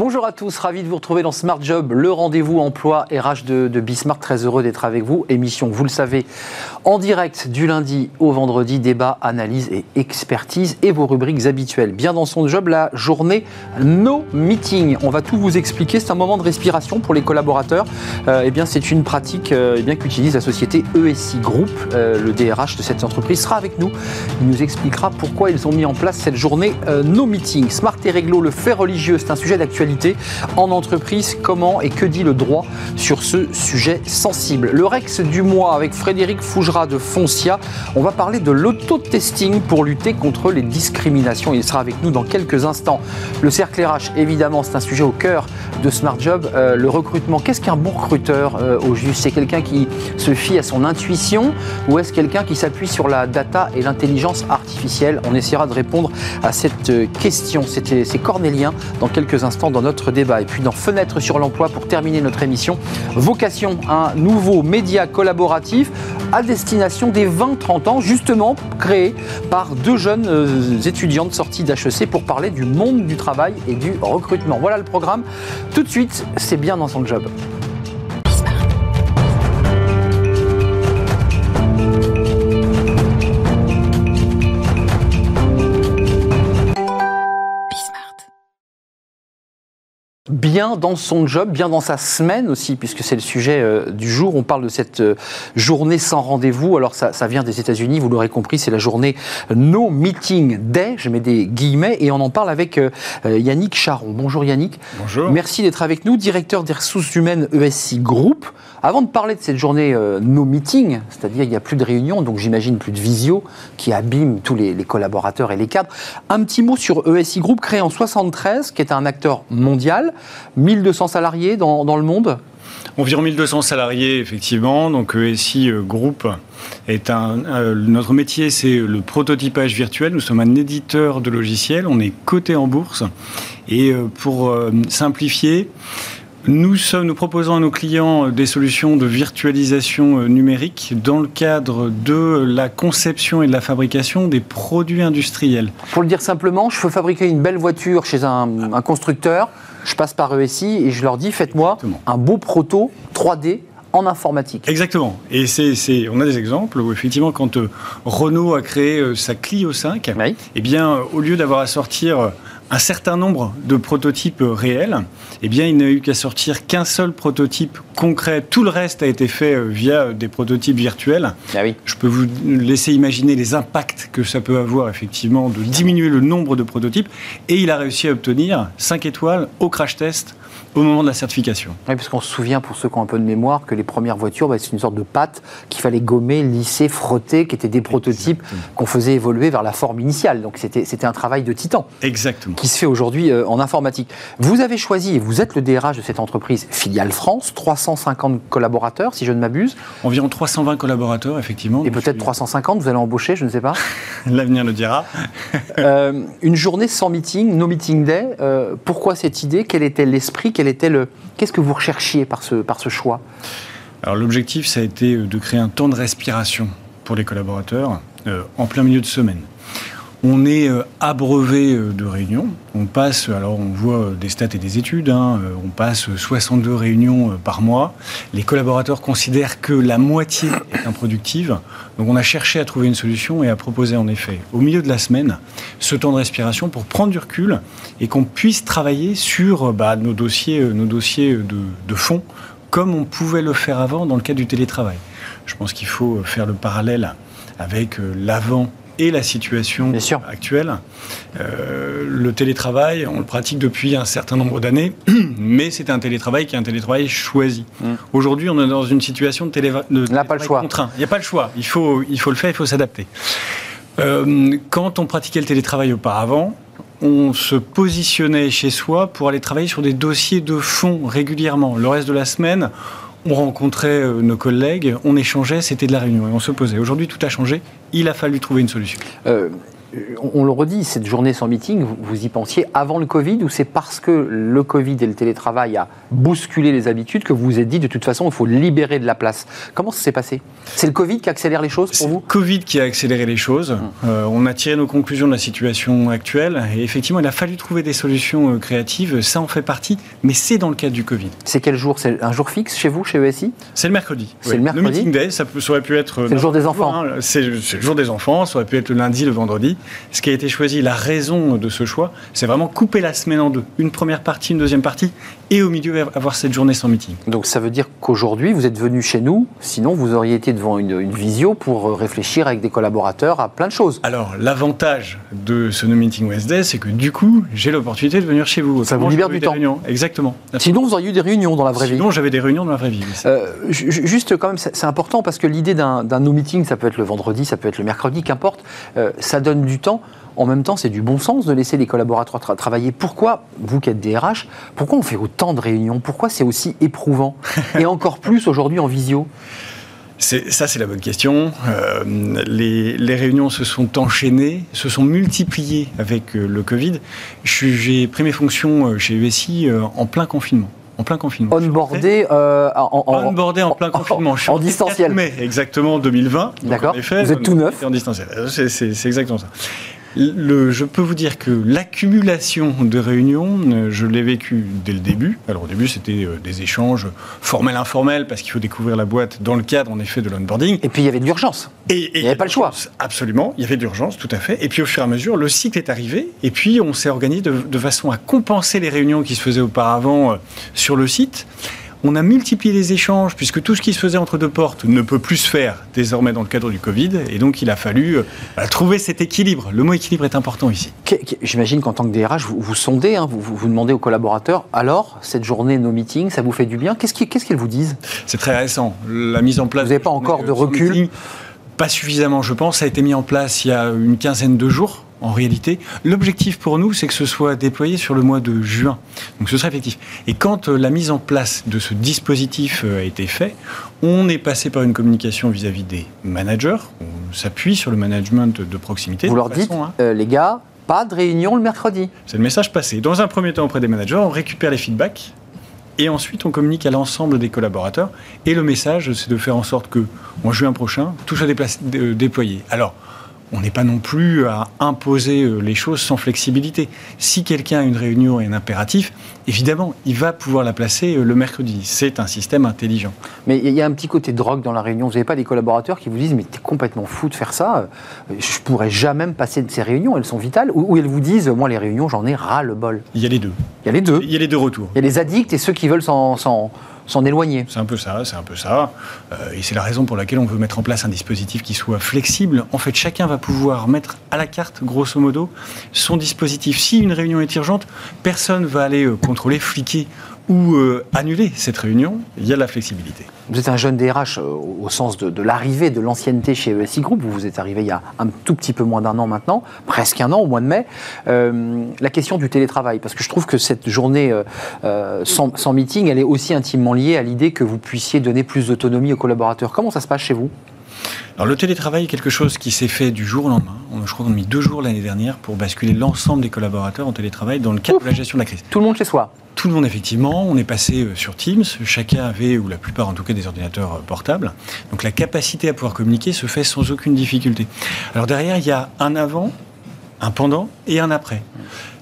Bonjour à tous, ravi de vous retrouver dans Smart Job, le rendez-vous emploi RH de, de Bismarck. Très heureux d'être avec vous. Émission, vous le savez, en direct du lundi au vendredi, débat, analyse et expertise et vos rubriques habituelles. Bien dans son job, la journée No Meeting. On va tout vous expliquer. C'est un moment de respiration pour les collaborateurs. Euh, eh bien, c'est une pratique euh, eh qu'utilise la société ESI Group. Euh, le DRH de cette entreprise sera avec nous. Il nous expliquera pourquoi ils ont mis en place cette journée No Meeting. Smart et réglo, le fait religieux, c'est un sujet d'actualité en entreprise. Comment et que dit le droit sur ce sujet sensible? Le Rex du mois avec Frédéric Fougera de Foncia. On va parler de l'auto-testing pour lutter contre les discriminations. Il sera avec nous dans quelques instants. Le cercle RH, évidemment, c'est un sujet au cœur de Smart Job. Euh, le recrutement, qu'est-ce qu'un bon recruteur euh, au juste? C'est quelqu'un qui se fie à son intuition ou est-ce quelqu'un qui s'appuie sur la data et l'intelligence artificielle? On essaiera de répondre à cette euh, question. C'était- C'est Cornélien dans quelques instants dans notre débat. Et puis dans Fenêtre sur l'emploi, pour terminer notre émission, vocation, un nouveau média collaboratif à destination des 20-30 ans, justement créé par deux jeunes euh, étudiantes sorties d'HEC pour parler du monde du travail et du recrutement. Voilà le programme. Tout de suite, c'est bien dans son job. Bien dans son job, bien dans sa semaine aussi, puisque c'est le sujet euh, du jour. On parle de cette euh, journée sans rendez-vous. Alors ça, ça vient des États-Unis, vous l'aurez compris, c'est la journée No Meeting Day. Je mets des guillemets et on en parle avec euh, Yannick Charon. Bonjour Yannick. Bonjour. Merci d'être avec nous, directeur des ressources humaines ESI Group. Avant de parler de cette journée No Meeting, c'est-à-dire il n'y a plus de réunions, donc j'imagine plus de visio qui abîme tous les, les collaborateurs et les cadres, un petit mot sur ESI Group créé en 73, qui est un acteur mondial, 1200 salariés dans, dans le monde. Environ 1200 salariés, effectivement. Donc, ESI euh, Group est un. euh, notre métier, c'est le prototypage virtuel. Nous sommes un éditeur de logiciels. On est coté en bourse. Et euh, pour euh, simplifier, nous, sommes, nous proposons à nos clients des solutions de virtualisation numérique dans le cadre de la conception et de la fabrication des produits industriels. Pour le dire simplement, je veux fabriquer une belle voiture chez un, un constructeur, je passe par ESI et je leur dis faites-moi un beau proto 3D en informatique. Exactement. Et c'est, c'est- on a des exemples où effectivement, quand euh, Renault a créé euh, sa Clio 5, Oui. eh bien, euh, au lieu d'avoir à sortir un certain nombre de prototypes réels, eh bien, il n'a eu qu'à sortir qu'un seul prototype concret. Tout le reste a été fait euh, via des prototypes virtuels. Ah oui. Je peux vous laisser imaginer les impacts que ça peut avoir effectivement de diminuer le nombre de prototypes. Et il a réussi à obtenir 5 étoiles au crash test au moment de la certification. Oui, parce qu'on se souvient, pour ceux qui ont un peu de mémoire, que les premières voitures, bah, c'est une sorte de pâte qu'il fallait gommer, lisser, frotter, qui étaient des prototypes qu'on faisait évoluer vers la forme initiale. Donc c'était un travail de titan Exactement. qui se fait aujourd'hui euh, en informatique. Vous avez choisi, et vous êtes le DRH de cette entreprise Filiale France, 350 collaborateurs, si je ne m'abuse, Environ 320 collaborateurs, effectivement. et peut-être 350, vous allez embaucher, je ne sais pas. L'avenir le dira. Euh, une journée sans meeting, no meeting day. euh, pourquoi cette idée? Quel était l'esprit? Qu'est-ce que vous recherchiez par ce, choix? L'objectif, ça a été euh, de créer un temps de respiration pour les collaborateurs euh, en plein milieu de semaine. On est euh, abreuvé euh, de réunions. On passe, alors on voit euh, des stats et des études, hein, on passe 62 réunions par mois. Les collaborateurs considèrent que la moitié est improductive. Donc on a cherché à trouver une solution et à proposer en effet, au milieu de la semaine, ce temps de respiration pour prendre du recul et qu'on puisse travailler sur bah, nos dossiers, nos dossiers de, de fond comme on pouvait le faire avant dans le cadre du télétravail. Je pense qu'il faut faire le parallèle avec l'avant et la situation actuelle. Euh, le télétravail, on le pratique depuis un certain nombre d'années, mais c'est un télétravail qui est un télétravail choisi. Mm. Aujourd'hui, on est dans une situation de, télé- de n'a pas le télétravail choix. contraint. Il n'y a pas le choix. Il faut, il faut le faire, il faut s'adapter. Euh, quand on pratiquait le télétravail auparavant, on se positionnait chez soi pour aller travailler sur des dossiers de fond régulièrement. Le reste de la semaine, on rencontrait euh, nos collègues, on échangeait, c'était de la réunion et on se posait. Aujourd'hui, tout a changé. Il a fallu trouver une solution. Euh, on, le redit, cette journée sans meeting, vous, y pensiez avant le Covid ou c'est parce que le Covid et le télétravail a bousculé les habitudes que vous vous êtes dit de toute façon il faut libérer de la place Comment ça s'est passé? C'est le Covid qui accélère les choses pour vous? C'est le Covid qui a accéléré les choses. Hum. Euh, on a tiré nos conclusions de la situation actuelle et effectivement il a fallu trouver des solutions euh, créatives. Ça en fait partie, mais c'est dans le cadre du Covid. C'est quel jour? C'est un jour fixe chez vous, chez ESI C'est le mercredi. C'est le mercredi? Le meeting day, ça, aurait pu être. C'est le jour des enfants. Hein. c'est le jour des enfants, ça aurait pu être le lundi, le vendredi. Ce qui a été choisi, la raison de ce choix, c'est vraiment couper la semaine en deux. Une première partie, une deuxième partie, et au milieu avoir cette journée sans meeting. Donc ça veut dire qu'aujourd'hui, vous êtes venu chez nous, sinon vous auriez été devant une, visio pour réfléchir avec des collaborateurs à plein de choses. Alors l'avantage de ce No Meeting Wednesday, c'est que du coup, j'ai l'opportunité de venir chez vous. Ça vous libère du temps. Exactement. Sinon, vous auriez eu des réunions dans la vraie vie. Sinon, j'avais des réunions dans la vraie vie. Euh, juste quand même, c'est important parce que l'idée d'un No Meeting, ça peut être le vendredi, ça peut être le mercredi, qu'importe, euh, ça donne du temps. En même temps, c'est du bon sens de laisser les collaborateurs travailler. Pourquoi, vous qui êtes DRH, pourquoi on fait autant de réunions? Pourquoi c'est aussi éprouvant? Et encore plus aujourd'hui en visio? Ça, c'est la bonne question. Euh, les, réunions se sont enchaînées, se sont multipliées avec euh, le Covid. J'ai pris mes fonctions euh, chez USI en plein confinement. En plein confinement. Onboardé en, Onboardé en plein confinement. En, distanciel. mai, exactement 2020. D'accord. Vous êtes tout neuf. En distanciel. C'est exactement ça je peux vous dire que l'accumulation de réunions, euh, je l'ai vécu dès le début. Alors au début, c'était euh, des échanges formels, informels, parce qu'il faut découvrir la boîte dans le cadre, en effet, de l'onboarding. Et puis il y avait de l'urgence. Et, il n'y avait pas le choix. Absolument, il y avait de l'urgence, tout à fait. Et puis au fur et à mesure, le cycle est arrivé, et puis on s'est organisé de, de, façon à compenser les réunions qui se faisaient auparavant euh, sur le site. On a multiplié les échanges puisque tout ce qui se faisait entre deux portes ne peut plus se faire désormais dans le cadre du Covid. Et donc, il a fallu euh, trouver cet équilibre. Le mot équilibre est important ici. J'imagine qu'en tant que DRH, vous, vous sondez, hein, vous, vous, demandez aux collaborateurs alors, cette journée, nos meetings, ça vous fait du bien? Qu'est-ce qu'elles vous disent? C'est très récent. La mise en place. Vous n'avez pas encore de recul? Pas suffisamment, je pense. Ça a été mis en place il y a une quinzaine de jours en réalité. L'objectif pour nous, c'est que ce soit déployé sur le mois de juin. Donc ce sera effectif. Et quand euh, la mise en place de ce dispositif euh, a été fait, on est passé par une communication vis-à-vis des managers. On s'appuie sur le management de proximité. Vous leur dites, euh, les gars, pas de réunion le mercredi. C'est le message passé. Dans un premier temps auprès des managers, on récupère les feedbacks. Et ensuite, on communique à l'ensemble des collaborateurs. Et le message, c'est de faire en sorte que, en juin prochain, tout soit déployé. Alors, on n'est pas non plus à imposer euh, les choses sans flexibilité. Si quelqu'un a une réunion et un impératif, évidemment, il va pouvoir la placer euh, le mercredi. C'est un système intelligent. Mais il y a un petit côté drogue dans la réunion. Vous n'avez pas des collaborateurs qui vous disent Mais tu es complètement fou de faire ça. Euh, je ne pourrais jamais me passer de ces réunions. Elles sont vitales. Ou, elles vous disent Moi, les réunions, j'en ai ras le bol. Il y a les deux. Il y a les deux. Il y a les deux retours. Il y a les addicts et ceux qui veulent s'en C'est un peu ça, c'est un peu ça. Euh, et c'est la raison pour laquelle on veut mettre en place un dispositif qui soit flexible. En fait, chacun va pouvoir mettre à la carte, grosso modo, son dispositif. Si une réunion est urgente, personne va aller euh, contrôler, fliquer ou euh, annuler cette réunion, il y a la flexibilité. Vous êtes un jeune DRH euh, au sens de, l'arrivée, de l'ancienneté chez ESI Group. Vous, vous êtes arrivé il y a un tout petit peu moins d'un an maintenant, presque un an au mois de mai. Euh, la question du télétravail, parce que je trouve que cette journée sans, sans, meeting, elle est aussi intimement liée à l'idée que vous puissiez donner plus d'autonomie aux collaborateurs. Comment ça se passe chez vous? Alors le télétravail est quelque chose qui s'est fait du jour au lendemain. Je crois qu'on a mis deux jours l'année dernière pour basculer l'ensemble des collaborateurs en télétravail dans le cadre de la gestion de la crise. Tout le monde chez soi tout le monde, effectivement. On est passé euh, sur Teams. Chacun avait, ou la plupart en tout cas, des ordinateurs euh, portables. Donc la capacité à pouvoir communiquer se fait sans aucune difficulté. Alors derrière, il y a un avant, un pendant et un après.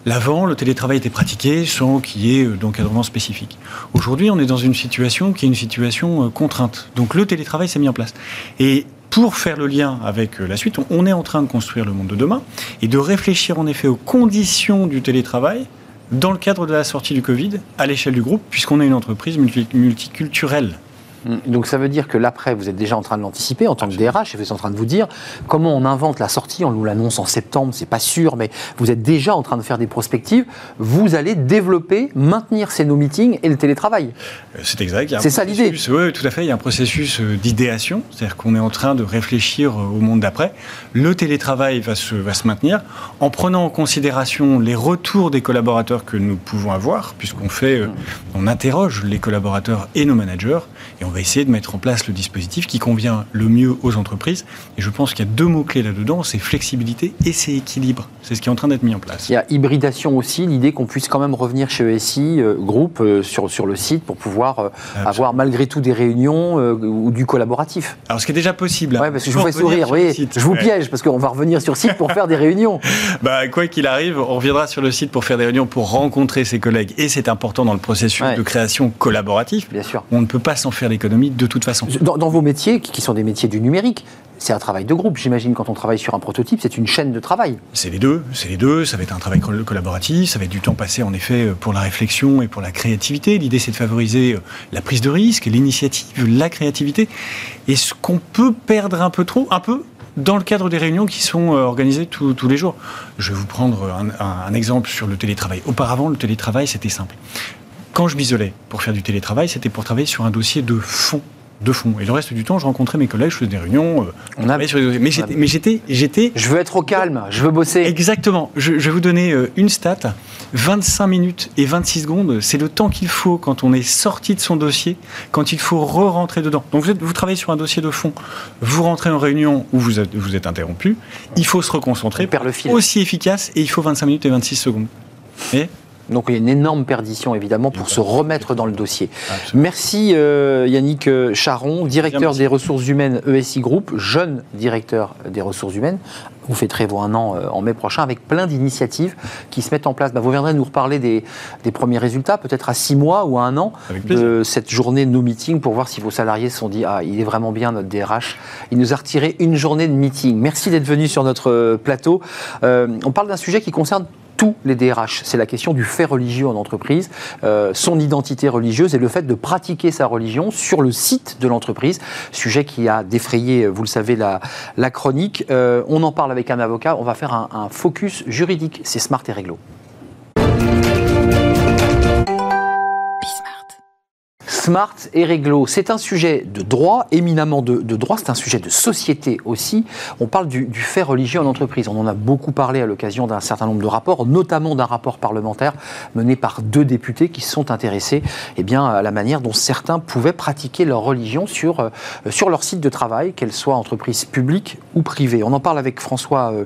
L'avant, le télétravail était pratiqué sans qu'il y ait euh, d'encadrement spécifique. Aujourd'hui, on est dans une situation qui est une situation contrainte. Donc le télétravail s'est mis en place. Et pour faire le lien avec la suite, on est en train de construire le monde de demain et de réfléchir en effet aux conditions du télétravail dans le cadre de la sortie du Covid, à l'échelle du groupe, puisqu'on est une entreprise multiculturelle. Mm. Donc ça veut dire que l'après, vous êtes déjà en train de l'anticiper en tant que DRH, et vous êtes en train de vous dire comment on invente la sortie, on nous l'annonce en septembre, c'est pas sûr, mais vous êtes déjà en train de faire des prospectives. Vous allez développer, maintenir ces no meetings et le télétravail. Euh, c'est exact. C'est ça l'idée. Oui, tout à fait. Il y a un processus euh, d'idéation, c'est-à-dire qu'on est en train de réfléchir euh, au monde d'après. Le télétravail va se, va se maintenir en prenant en considération les retours des collaborateurs que nous pouvons avoir, puisqu'on fait, on interroge les collaborateurs et nos managers, et on va essayer de mettre en place le dispositif qui convient le mieux aux entreprises. Et je pense qu'il y a deux mots-clés là-dedans, c'est flexibilité et c'est équilibre. C'est ce qui est en train d'être mis en place. Il y a hybridation aussi, l'idée qu'on puisse quand même revenir chez ESI, euh, groupe, euh, sur, sur le site pour pouvoir euh, avoir malgré tout des réunions ou du collaboratif. Alors ce qui est déjà possible. Oui, parce que je vous fais sourire, oui, je vous piège parce qu'on va revenir sur site pour faire des réunions. Bah, quoi qu'il arrive, on reviendra sur le site pour faire des réunions, pour rencontrer ses collègues. Et c'est important dans le processus de création collaboratif. Bien sûr. On ne peut pas s'en faire l'économie de toute façon. Dans, vos métiers, qui sont des métiers du numérique, c'est un travail de groupe, j'imagine, quand on travaille sur un prototype, c'est une chaîne de travail. C'est les deux, c'est les deux, ça va être un travail collaboratif, ça va être du temps passé en effet pour la réflexion et pour la créativité. L'idée c'est de favoriser euh, la prise de risque, l'initiative, la créativité. Et ce qu'on peut perdre un peu trop, un peu, dans le cadre des réunions qui sont euh, organisées tous les jours? Je vais vous prendre un, exemple sur le télétravail. Auparavant, le télétravail, c'était simple. Quand je m'isolais pour faire du télétravail, c'était pour travailler sur un dossier de fond de fond. Et le reste du temps, je rencontrais mes collègues, je faisais des réunions. Euh, on a... sur Mais j'étais, j'étais, Je veux être au calme, je veux bosser. Exactement. Je, vais vous donner euh, une stat. 25 minutes et 26 secondes, c'est le temps qu'il faut quand on est sorti de son dossier, quand il faut re-rentrer dedans. Donc vous, êtes, vous, travaillez sur un dossier de fond, vous rentrez en réunion où vous êtes, vous êtes interrompu, il faut se reconcentrer. On perd le fil. Aussi efficace et il faut 25 minutes et 26 secondes. Et donc il y a une énorme perdition évidemment pour se remettre dans le dossier. Merci euh, Yannick euh, Charon, directeur des ressources humaines ESI Group, jeune directeur des ressources humaines. Vous fêterez vos un an euh, en mai prochain avec plein d'initiatives qui se mettent en place. Bah, vous viendrez nous reparler des, premiers résultats, peut-être à six mois ou à un an de cette journée de nos meetings pour voir si vos salariés se sont dit Ah, il est vraiment bien notre DRH. Il nous a retiré une journée de meeting. Merci d'être venu sur notre plateau. on parle d'un sujet qui concerne tous les DRH. C'est la question du fait religieux en entreprise, euh, son identité religieuse et le fait de pratiquer sa religion sur le site de l'entreprise. Sujet qui a défrayé, vous le savez, la, la chronique. Euh, on en parle avec un avocat. On va faire un, un focus juridique. C'est Smart et Réglo. Smart et réglo, c'est un sujet de droit, éminemment de, droit, c'est un sujet de société aussi. On parle du, fait religieux en entreprise. On en a beaucoup parlé à l'occasion d'un certain nombre de rapports, notamment d'un rapport parlementaire mené par deux députés qui se sont intéressés eh bien, à la manière dont certains pouvaient pratiquer leur religion sur, euh, sur leur site de travail, qu'elle soit entreprise publique ou privée. On en parle avec François euh,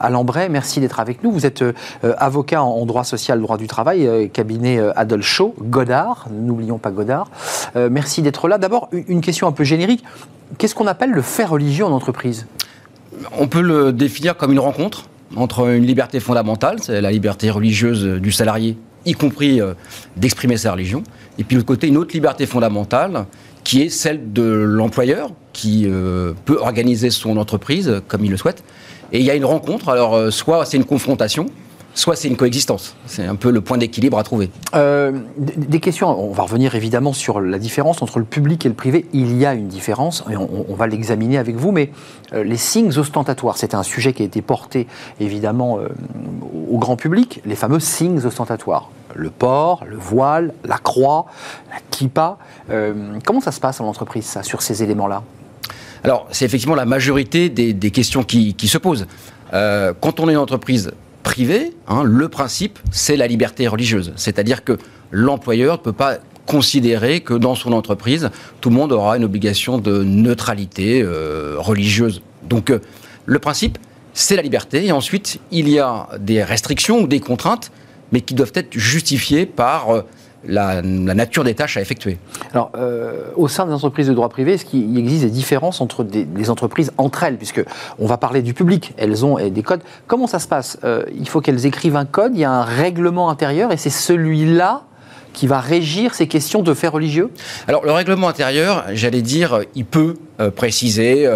Alambray. Merci d'être avec nous. Vous êtes euh, avocat en, droit social, droit du travail, cabinet Adolphe Shaw, Godard, n'oublions pas Godard. Euh, merci d'être là. D'abord, une question un peu générique. Qu'est-ce qu'on appelle le fait religieux en entreprise? On peut le définir comme une rencontre entre une liberté fondamentale, c'est la liberté religieuse du salarié, y compris euh, d'exprimer sa religion, et puis de l'autre côté, une autre liberté fondamentale qui est celle de l'employeur, qui euh, peut organiser son entreprise comme il le souhaite. Et il y a une rencontre, alors soit c'est une confrontation, soit c'est une coexistence. C'est un peu le point d'équilibre à trouver. Euh, des questions, on va revenir évidemment sur la différence entre le public et le privé. Il y a une différence, et on, va l'examiner avec vous, mais euh, les signes ostentatoires, c'était un sujet qui a été porté évidemment euh, au grand public, les fameux signes ostentatoires. Le port, le voile, la croix, la kippa. comment ça se passe en entreprise, ça, sur ces éléments-là? Alors, c'est effectivement la majorité des, questions qui, qui se posent. quand on est une entreprise privé, hein, le principe, c'est la liberté religieuse. C'est-à-dire que l'employeur ne peut pas considérer que dans son entreprise, tout le monde aura une obligation de neutralité euh, religieuse. Donc, euh, le principe, c'est la liberté. Et ensuite, il y a des restrictions ou des contraintes, mais qui doivent être justifiées par euh, la, nature des tâches à effectuer. Alors, euh, au sein des entreprises de droit privé, est-ce qu'il existe des différences entre des, entreprises entre elles Puisque on va parler du public, elles ont des codes. Comment ça se passe? Euh, Il faut qu'elles écrivent un code, il y a un règlement intérieur, et c'est celui-là qui va régir ces questions de faits religieux? Alors, le règlement intérieur, j'allais dire, il peut euh, préciser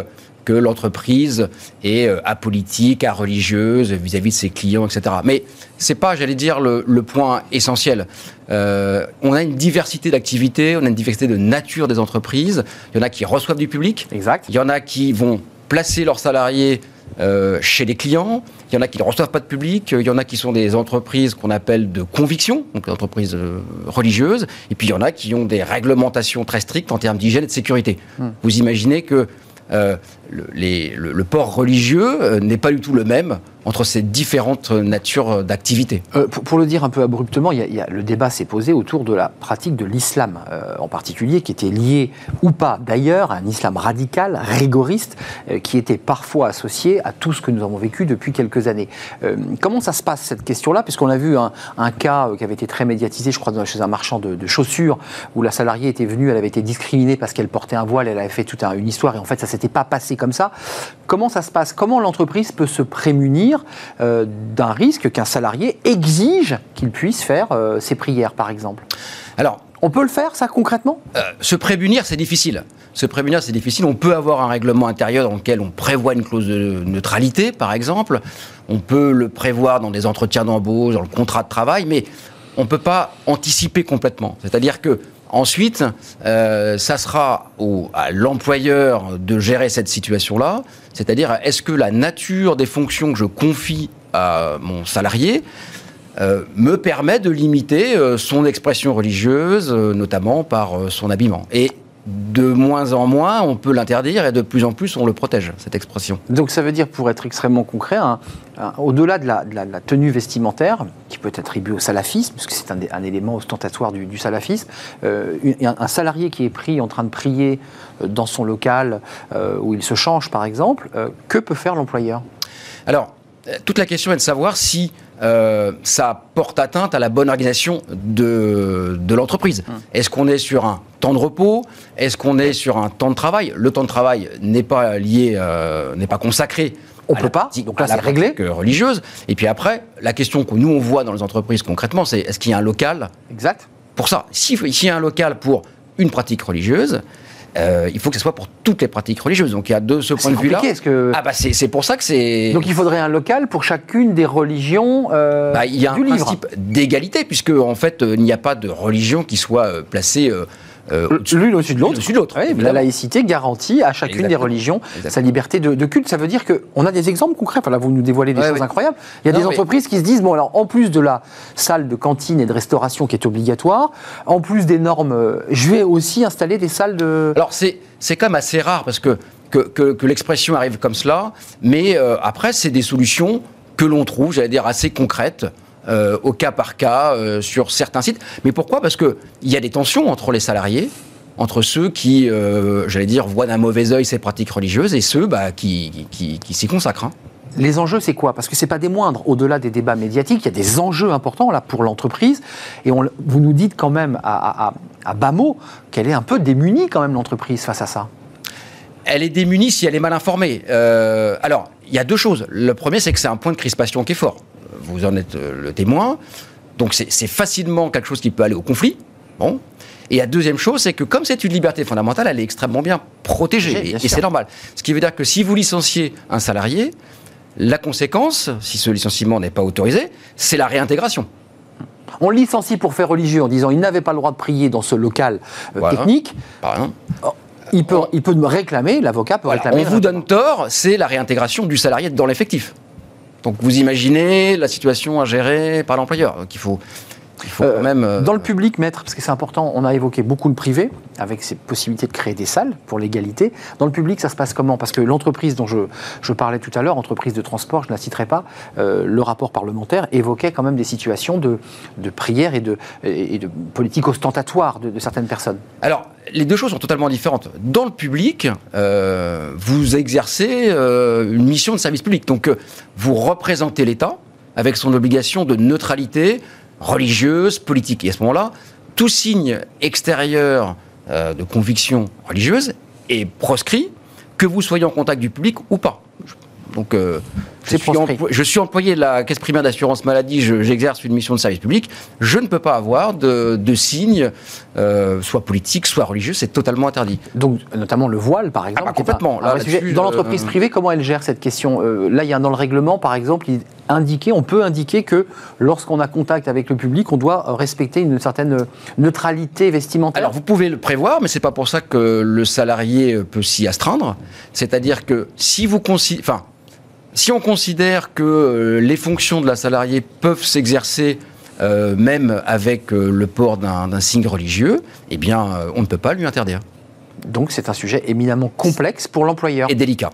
que l'entreprise est euh, apolitique, religieuse vis-à-vis de ses clients, etc. Mais c'est pas, j'allais dire, le, point essentiel. Euh, on a une diversité d'activités, on a une diversité de nature des entreprises. Il y en a qui reçoivent du public. Exact. Il y en a qui vont placer leurs salariés euh, chez les clients. Il y en a qui ne reçoivent pas de public. Il y en a qui sont des entreprises qu'on appelle de conviction, donc des entreprises religieuses. Et puis il y en a qui ont des réglementations très strictes en termes d'hygiène et de sécurité. Hmm. Vous imaginez que euh, le, port religieux euh, n'est pas du tout le même entre ces différentes natures d'activité. Euh, pour, le dire un peu abruptement, il y a, le débat s'est posé autour de la pratique de l'islam euh, en particulier, qui était lié ou pas d'ailleurs à un islam radical, rigoriste, euh, qui était parfois associé à tout ce que nous avons vécu depuis quelques années. comment ça se passe cette question-là? Puisqu'on a vu un, cas qui avait été très médiatisé, je crois, chez un marchand de, chaussures, où la salariée était venue, elle avait été discriminée parce qu'elle portait un voile, elle avait fait toute une histoire, et en fait ça s'était pas passé comme ça. Comment ça se passe? Comment l'entreprise peut se prémunir euh, d'un risque qu'un salarié exige qu'il puisse faire euh, ses prières, par exemple. Alors, on peut le faire, ça, concrètement? euh, Se prémunir, c'est difficile. Se prémunir, c'est difficile. On peut avoir un règlement intérieur dans lequel on prévoit une clause de neutralité, par exemple. On peut le prévoir dans des entretiens d'embauche, dans le contrat de travail, mais on ne peut pas anticiper complètement. C'est-à-dire que Ensuite, ça sera au, à l'employeur de gérer cette situation-là. C'est-à-dire, est-ce que la nature des fonctions que je confie à mon salarié euh, me permet de limiter euh, son expression religieuse, euh, notamment par son habillement. De moins en moins, on peut l'interdire et de plus en plus, on le protège, cette expression. Donc ça veut dire, pour être extrêmement concret, au-delà de, la, tenue vestimentaire, qui peut être attribuée au salafisme, puisque c'est un, élément ostentatoire du, salafisme, un, salarié qui est pris en train de prier dans son local où il se change, par exemple, que peut faire l'employeur? Alors, toute la question est de savoir si euh, ça porte atteinte à la bonne organisation de, de l'entreprise. Hum. Est-ce qu'on est sur un temps de repos? Est-ce qu'on est sur un temps de travail? Le temps de travail n'est pas lié, euh, n'est pas consacré. On peut pas. Donc là, c'est réglé. Religieuse. Et puis après, la question que nous on voit dans les entreprises concrètement, c'est est-ce qu'il y a un local Exact. Pour ça, s'il y a un local pour une pratique religieuse, euh, il faut que ce soit pour toutes les pratiques religieuses. Donc il y a de ce point de vue-là. Que... Ah bah c'est pour ça que c'est. Donc il faudrait un local pour chacune des religions. Euh, bah, il y a un principe d'égalité puisque en fait il n'y a pas de religion qui soit euh, placée euh, L'une au-dessus de l'autre. l'autre. la laïcité garantit à chacune des religions sa liberté de, culte. Ça veut dire qu'on a des exemples concrets. Enfin, là, vous nous dévoilez des choses incroyables. Il y a des entreprises qui se disent bon, alors, en plus de la salle de cantine et de restauration qui est obligatoire, en plus des normes, euh, je vais aussi installer des salles de. Alors, c'est, quand même assez rare parce que, que, l'expression arrive comme cela, mais euh, après, c'est des solutions que l'on trouve, j'allais dire, assez concrètes. Euh, au cas par cas euh, sur certains sites. Mais pourquoi? Parce qu'il y a des tensions entre les salariés, entre ceux qui, euh, j'allais dire, voient d'un mauvais œil ces pratiques religieuses et ceux bah, qui, qui, s'y consacrent. Hein. Les enjeux, c'est quoi? Parce que c'est pas des moindres. Au-delà des débats médiatiques, il y a des enjeux importants là pour l'entreprise. Et on, vous nous dites quand même à, à, à bas mots qu'elle est un peu démunie quand même l'entreprise face à ça. Elle est démunie si elle est mal informée. alors, il y a deux choses. Le premier, c'est que c'est un point de crispation qui est fort vous en êtes euh, le témoin. Donc c'est facilement quelque chose qui peut aller au conflit. Bon. Et la deuxième chose, c'est que comme c'est une liberté fondamentale, elle est extrêmement bien protégée. et, c'est normal. Ce qui veut dire que si vous licenciez un salarié, la conséquence, si ce licenciement n'est pas autorisé, c'est la réintégration. On licencie pour faire religieux en disant il n'avait pas le droit de prier dans ce local euh, technique. Il peut, il peut me réclamer, l'avocat peut réclamer. On vous donne tort, c'est la réintégration du salarié dans l'effectif. Donc vous imaginez la situation à gérer par l'employeur. Donc il faut, euh, même, euh, dans le public, maître, parce que c'est important, on a évoqué beaucoup le privé, avec ses possibilités de créer des salles pour l'égalité. Dans le public, ça se passe comment? Parce que l'entreprise dont je, je, parlais tout à l'heure, entreprise de transport, je ne la citerai pas, euh, le rapport parlementaire évoquait quand même des situations de, de prière et de, et de politique ostentatoire de, certaines personnes. Alors, les deux choses sont totalement différentes. Dans le public, vous exercez une mission de service public. Donc, vous représentez l'État avec son obligation de neutralité religieuse, politique. Et à ce moment-là, tout signe extérieur euh, de conviction religieuse est proscrit, que vous soyez en contact du public ou pas. Donc, euh, je, suis je, suis employé de la Caisse primaire d'assurance maladie, j'exerce une mission de service public. Je ne peux pas avoir de, de signes, euh, soit politiques, soit religieux, c'est totalement interdit. Donc, notamment le voile, par exemple. Ah, bah, complètement. dans l'entreprise privée, comment elle gère cette question Là, il y a dans le règlement, par exemple, il indiqué, on peut indiquer que lorsqu'on a contact avec le public, on doit respecter une certaine neutralité vestimentaire. Alors vous pouvez le prévoir, mais c'est pas pour ça que le salarié peut s'y astreindre. C'est-à-dire que si vous enfin, si on considère que euh, les fonctions de la salariée peuvent s'exercer euh, même avec euh, le port d'un signe religieux, eh bien, on ne peut pas lui interdire. Donc c'est un sujet éminemment complexe pour l'employeur. Et délicat.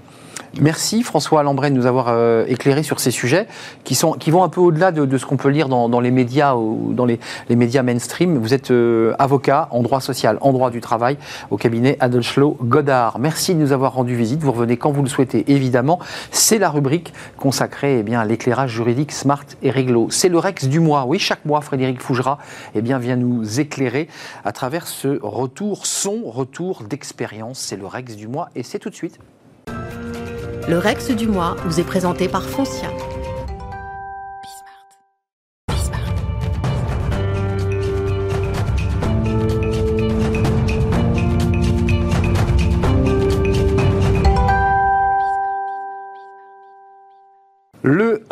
Merci François Lambret de nous avoir euh, éclairé sur ces sujets qui, sont, qui vont un peu au-delà de, ce qu'on peut lire dans, les médias ou dans les, médias mainstream. Vous êtes euh, avocat en droit social, en droit du travail au cabinet Adelschlo Godard. Merci de nous avoir rendu visite. Vous revenez quand vous le souhaitez, évidemment. C'est la rubrique consacrée eh bien, à l'éclairage juridique smart et réglo. C'est le Rex du mois. Oui, chaque mois, Frédéric Fougera eh bien, vient nous éclairer à travers ce retour, son retour d'expérience. C'est le Rex du mois et c'est tout de suite. Le Rex du mois vous est présenté par Foncia.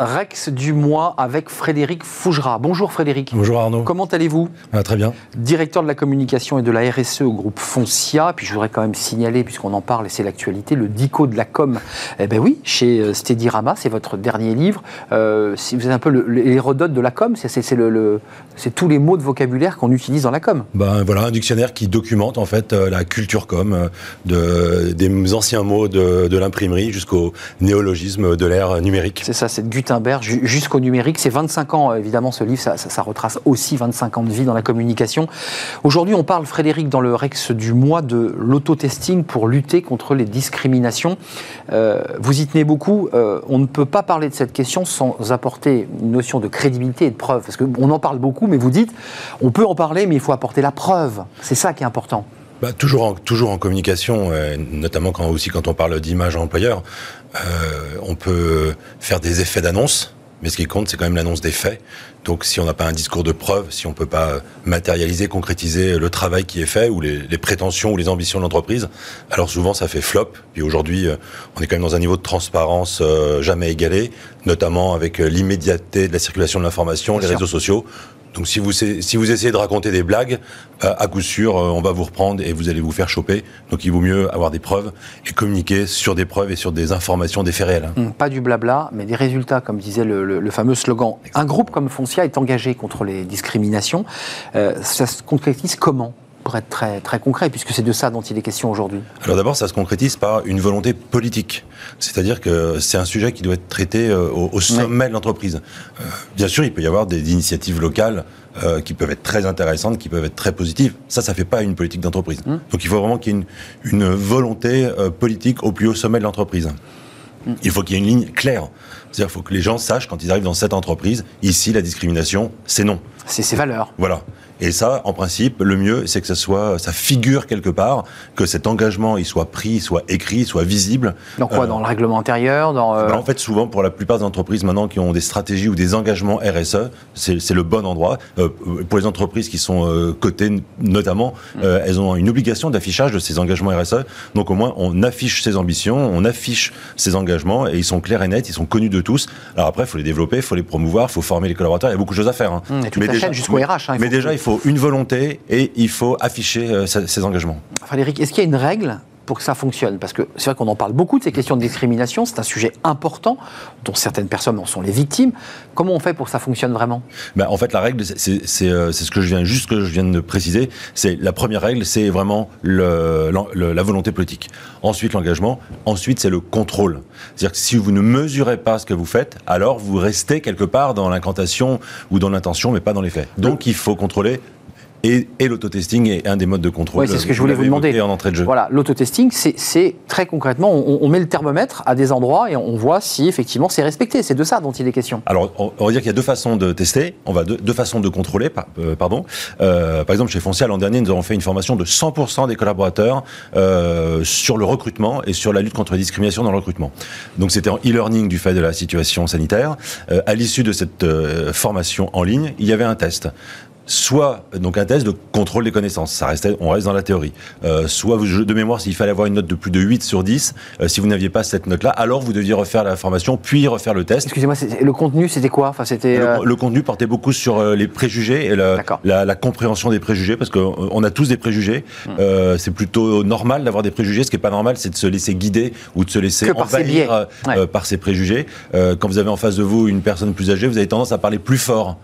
Rex du mois avec Frédéric Fougera. Bonjour Frédéric. Bonjour Arnaud. Comment allez-vous? Ah, Très bien. Directeur de la communication et de la RSE au groupe Foncia. Puis je voudrais quand même signaler, puisqu'on en parle et c'est l'actualité, le DICO de la com. Eh bien oui, chez euh, Steadirama, c'est votre dernier livre. Euh, si vous êtes un peu l'hérodote de la com, c'est le, tous les mots de vocabulaire qu'on utilise dans la com. Ben voilà, un dictionnaire qui documente en fait euh, la culture com, de, des anciens mots de, de l'imprimerie jusqu'au néologisme de l'ère numérique. C'est ça, c'est de Jusqu'au numérique. C'est 25 ans, évidemment, ce livre, ça, retrace aussi 25 ans de vie dans la communication. Aujourd'hui, on parle, Frédéric, dans le Rex du mois, de l'autotesting pour lutter contre les discriminations. Euh, vous y tenez beaucoup. Euh, on ne peut pas parler de cette question sans apporter une notion de crédibilité et de preuve. Parce qu'on en parle beaucoup, mais vous dites, on peut en parler, mais il faut apporter la preuve. C'est ça qui est important. Bah, toujours, en, toujours en communication, euh, notamment quand, aussi quand on parle d'image employeur, euh, on peut faire des effets d'annonce, mais ce qui compte, c'est quand même l'annonce des faits. Donc, si on n'a pas un discours de preuve, si on peut pas matérialiser, concrétiser le travail qui est fait ou les, les prétentions ou les ambitions de l'entreprise, alors souvent ça fait flop. Puis aujourd'hui, euh, on est quand même dans un niveau de transparence jamais égalé, notamment avec l'immédiateté de la circulation de l'information, les réseaux sociaux. Donc si vous, si vous essayez de raconter des blagues, euh, à coup sûr, euh, on va vous reprendre et vous allez vous faire choper. Donc il vaut mieux avoir des preuves et communiquer sur des preuves et sur des informations, des faits réels. Hein. Pas du blabla, mais des résultats, comme disait le, fameux slogan. Un groupe comme Foncia est engagé contre les discriminations. Euh, ça se concrétise comment? Pour être très, très concret, puisque c'est de ça dont il est question aujourd'hui Alors d'abord, ça se concrétise par une volonté politique. C'est-à-dire que c'est un sujet qui doit être traité euh, au, sommet de l'entreprise. Euh, bien sûr, il peut y avoir des initiatives locales euh, qui peuvent être très intéressantes, qui peuvent être très positives. Ça, ça fait pas une politique d'entreprise. Hum. Donc il faut vraiment qu'il y ait une, une volonté politique au plus haut sommet de l'entreprise. Hum. Il faut qu'il y ait une ligne claire. C'est-à-dire qu'il faut que les gens sachent, quand ils arrivent dans cette entreprise, ici, la discrimination, c'est non. C'est ses valeurs. Voilà. Et ça, en principe, le mieux, c'est que ça soit, ça figure quelque part, que cet engagement, il soit pris, soit écrit, soit visible. Dans quoi? Euh, Dans le règlement intérieur dans, euh, ben, En fait, souvent, pour la plupart des entreprises maintenant qui ont des stratégies ou des engagements RSE, c'est le bon endroit. Euh, pour les entreprises qui sont cotées, notamment, mm. elles ont une obligation d'affichage de ces engagements RSE. Donc, au moins, on affiche ses ambitions, on affiche ses engagements, et ils sont clairs et nets, ils sont connus de tous. Alors après, il faut les développer, il faut les promouvoir, il faut former les collaborateurs. Il y a beaucoup de choses à faire. Hein. Mm, mais déjà, jusqu'au RH. Hein, mais déjà, il faut une volonté et il faut afficher euh, ses engagements. Frédéric, est-ce qu'il y a une règle pour que ça fonctionne Parce que c'est vrai qu'on en parle beaucoup de ces questions de discrimination, c'est un sujet important dont certaines personnes en sont les victimes. Comment on fait pour que ça fonctionne vraiment? Ben, En fait, la règle, c'est euh, ce que je viens juste que je viens de préciser. C'est la première règle, c'est vraiment le, la volonté politique. Ensuite, l'engagement. Ensuite, c'est le contrôle. C'est-à-dire que si vous ne mesurez pas ce que vous faites, alors vous restez quelque part dans l'incantation ou dans l'intention, mais pas dans les faits. Donc, il faut contrôler et, et l'autotesting est un des modes de contrôle. Oui, c'est ce que je voulais vous demander. En entrée de jeu. Voilà, l'autotesting, c'est très concrètement, on, met le thermomètre à des endroits et on voit si effectivement c'est respecté. C'est de ça dont il est question. Alors, on va dire qu'il y a deux façons de tester. On va deux, deux façons de contrôler. Euh, pardon. Euh, par exemple, chez Foncia, l'an dernier, nous avons fait une formation de 100% des collaborateurs euh, sur le recrutement et sur la lutte contre la discrimination dans le recrutement. Donc, c'était en e-learning du fait de la situation sanitaire. À l'issue de cette formation en ligne, il y avait un test soit donc un test de contrôle des connaissances, ça restait, on reste dans la théorie. Euh, soit de mémoire, s'il fallait avoir une note de plus de 8 sur 10, euh, si vous n'aviez pas cette note-là, alors vous deviez refaire la formation, puis refaire le test. Excusez-moi, le contenu, c'était quoi? Enfin, c'était, euh, le, contenu portait beaucoup sur les préjugés et la, la, compréhension des préjugés, parce qu'on a tous des préjugés. Hmm. c'est plutôt normal d'avoir des préjugés. Ce qui n'est pas normal, c'est de se laisser guider ou de se laisser envahir par, par ces préjugés. quand vous avez en face de vous une personne plus âgée, vous avez tendance à parler plus fort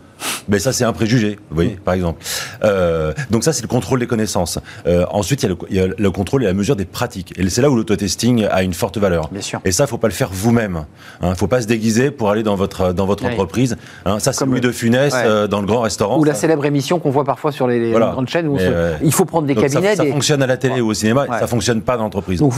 Mais ça, c'est un préjugé, vous voyez, par exemple. Euh, donc ça, c'est le contrôle des connaissances. Euh, ensuite, il y, a le, il y, a le, contrôle et la mesure des pratiques. Et c'est là où l'autotesting a une forte valeur. Bien sûr. Et ça, faut pas le faire vous-même. Il hein, faut pas se déguiser pour aller dans votre dans votre oui. entreprise. Hein, ça, c'est Louis de Funès ouais. euh, dans le grand restaurant. Ou ça. la célèbre émission qu'on voit parfois sur les, les voilà. grandes chaînes. Où il faut prendre des cabinets. Ça, fonctionne à la télé ouais. ou au cinéma. Ouais. Ça fonctionne pas dans l'entreprise. On,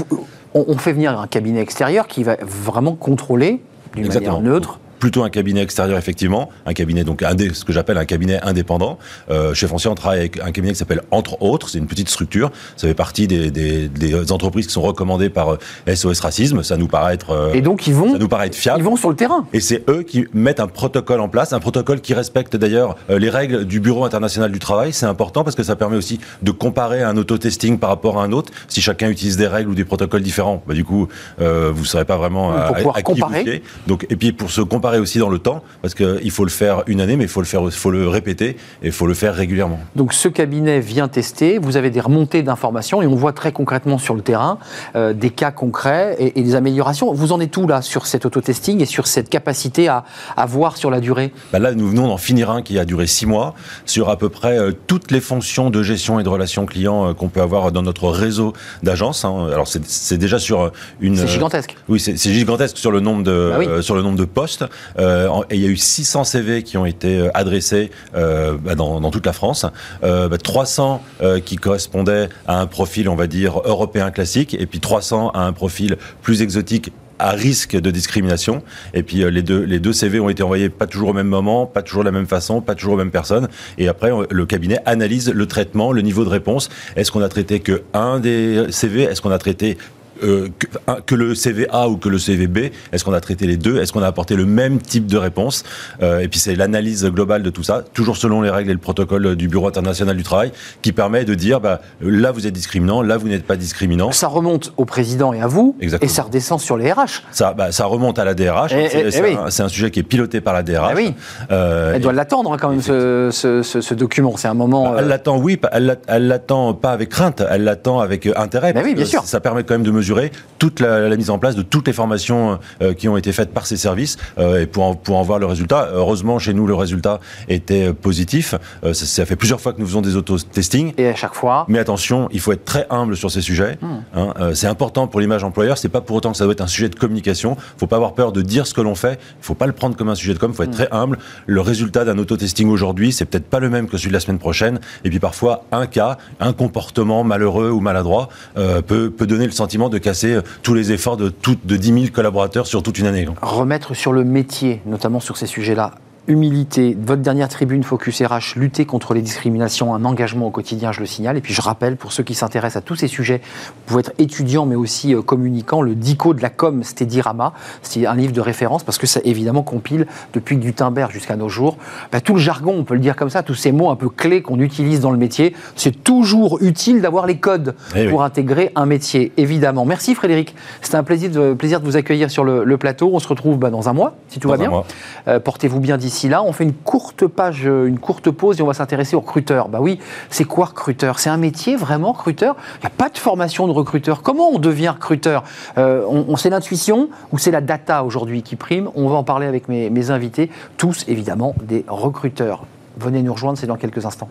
on fait venir un cabinet extérieur qui va vraiment contrôler d'une manière neutre plutôt un cabinet extérieur effectivement, un cabinet donc indé, ce que j'appelle un cabinet indépendant. Euh, chez Foncier, on travaille avec un cabinet qui s'appelle Entre autres, c'est une petite structure. Ça fait partie des, des, des, entreprises qui sont recommandées par SOS Racisme. Ça nous paraît être euh, et donc ils vont, ça nous paraît être fiable. Ils vont sur le terrain. Et c'est eux qui mettent un protocole en place, un protocole qui respecte d'ailleurs euh, les règles du Bureau international du travail. C'est important parce que ça permet aussi de comparer un autotesting par rapport à un autre. Si chacun utilise des règles ou des protocoles différents, bah, du coup, euh, vous ne saurez pas vraiment à, à, à qui comparer. vous fiez. Donc, et puis pour se comparer aussi dans le temps, parce qu'il faut le faire une année, mais il faut le, faire, faut le répéter et il faut le faire régulièrement. Donc ce cabinet vient tester, vous avez des remontées d'informations et on voit très concrètement sur le terrain euh, des cas concrets et, et, des améliorations. Vous en êtes où là sur cet autotesting et sur cette capacité à, à voir sur la durée? Bah Là, nous venons d'en finir un qui a duré six mois sur à peu près euh, toutes les fonctions de gestion et de relations clients euh, qu'on peut avoir dans notre réseau d'agences. Hein. Alors c'est déjà sur une... C'est gigantesque. oui, c'est gigantesque sur le nombre de, bah oui. sur le nombre de postes. Et il y a eu 600 CV qui ont été adressés euh, bah, dans, toute la France, euh, bah, 300 euh, qui correspondaient à un profil, on va dire, européen classique, et puis 300 à un profil plus exotique à risque de discrimination. Et puis les deux, les deux CV ont été envoyés pas toujours au même moment, pas toujours de la même façon, pas toujours aux mêmes personnes. Et après, le cabinet analyse le traitement, le niveau de réponse. Est-ce qu'on a traité que un des CV Est-ce qu'on a traité euh, que, que, le CV A ou que le CV B Est-ce qu'on a traité les deux? Est-ce qu'on a apporté le même type de réponse? Euh, Et puis c'est l'analyse globale de tout ça, toujours selon les règles et le protocole du Bureau international du travail, qui permet de dire bah, là vous êtes discriminant, là vous n'êtes pas discriminant. Ça remonte au président et à vous, Exactement. et ça redescend sur les RH. Ça, bah, ça remonte à la DRH. C'est oui. un, un, sujet qui est piloté par la DRH. Oui. Euh, elle doit l'attendre hein, quand même ce, ce, ce, ce, document. C'est un moment. Bah, elle l'attend, oui. Elle l'attend pas avec crainte. Elle l'attend avec intérêt. oui, bien sûr. Ça permet quand même de mesurer toute la, la, mise en place de toutes les formations euh, qui ont été faites par ces services euh, et pour en, pour en voir le résultat. Heureusement, chez nous, le résultat était positif. Euh, ça, ça, fait plusieurs fois que nous faisons des auto-testing. Et à chaque fois. Mais attention, il faut être très humble sur ces sujets. Hmm. Hein, c'est important pour l'image employeur. C'est pas pour autant que ça doit être un sujet de communication. Il faut pas avoir peur de dire ce que l'on fait. Il faut pas le prendre comme un sujet de com. Il faut être Hmm. très humble. Le résultat d'un auto-testing aujourd'hui, c'est peut-être pas le même que celui de la semaine prochaine. Et puis parfois, un cas, un comportement malheureux ou maladroit euh, peut, peut donner le sentiment de casser tous les efforts de, tout, de 10 000 collaborateurs sur toute une année. Remettre sur le métier, notamment sur ces sujets-là, humilité, votre dernière tribune Focus RH, lutter contre les discriminations, un engagement au quotidien, je le signale. Et puis je rappelle, pour ceux qui s'intéressent à tous ces sujets, vous pouvez être étudiant mais aussi euh, communicant, le DICO de la com, Steadirama, c'est un livre de référence parce que ça évidemment compile depuis Gutenberg jusqu'à nos jours. Bah, tout le jargon, on peut le dire comme ça, tous ces mots un peu clés qu'on utilise dans le métier, c'est toujours utile d'avoir les codes Eh pour oui. intégrer un métier, évidemment. Merci Frédéric, c'était un plaisir de, plaisir de vous accueillir sur le, le plateau. On se retrouve bah, dans un mois, si tout Dans va bien. Euh, Portez-vous bien d'ici là. On fait une courte page, euh, une courte pause et on va s'intéresser aux recruteurs. Bah oui, c'est quoi recruteur? C'est un métier vraiment recruteur? Il n'y a pas de formation de recruteur. Comment on devient recruteur? Euh, on, on C'est l'intuition ou c'est la data aujourd'hui qui prime? On va en parler avec mes invités, tous évidemment des recruteurs. Venez nous rejoindre, c'est dans quelques instants.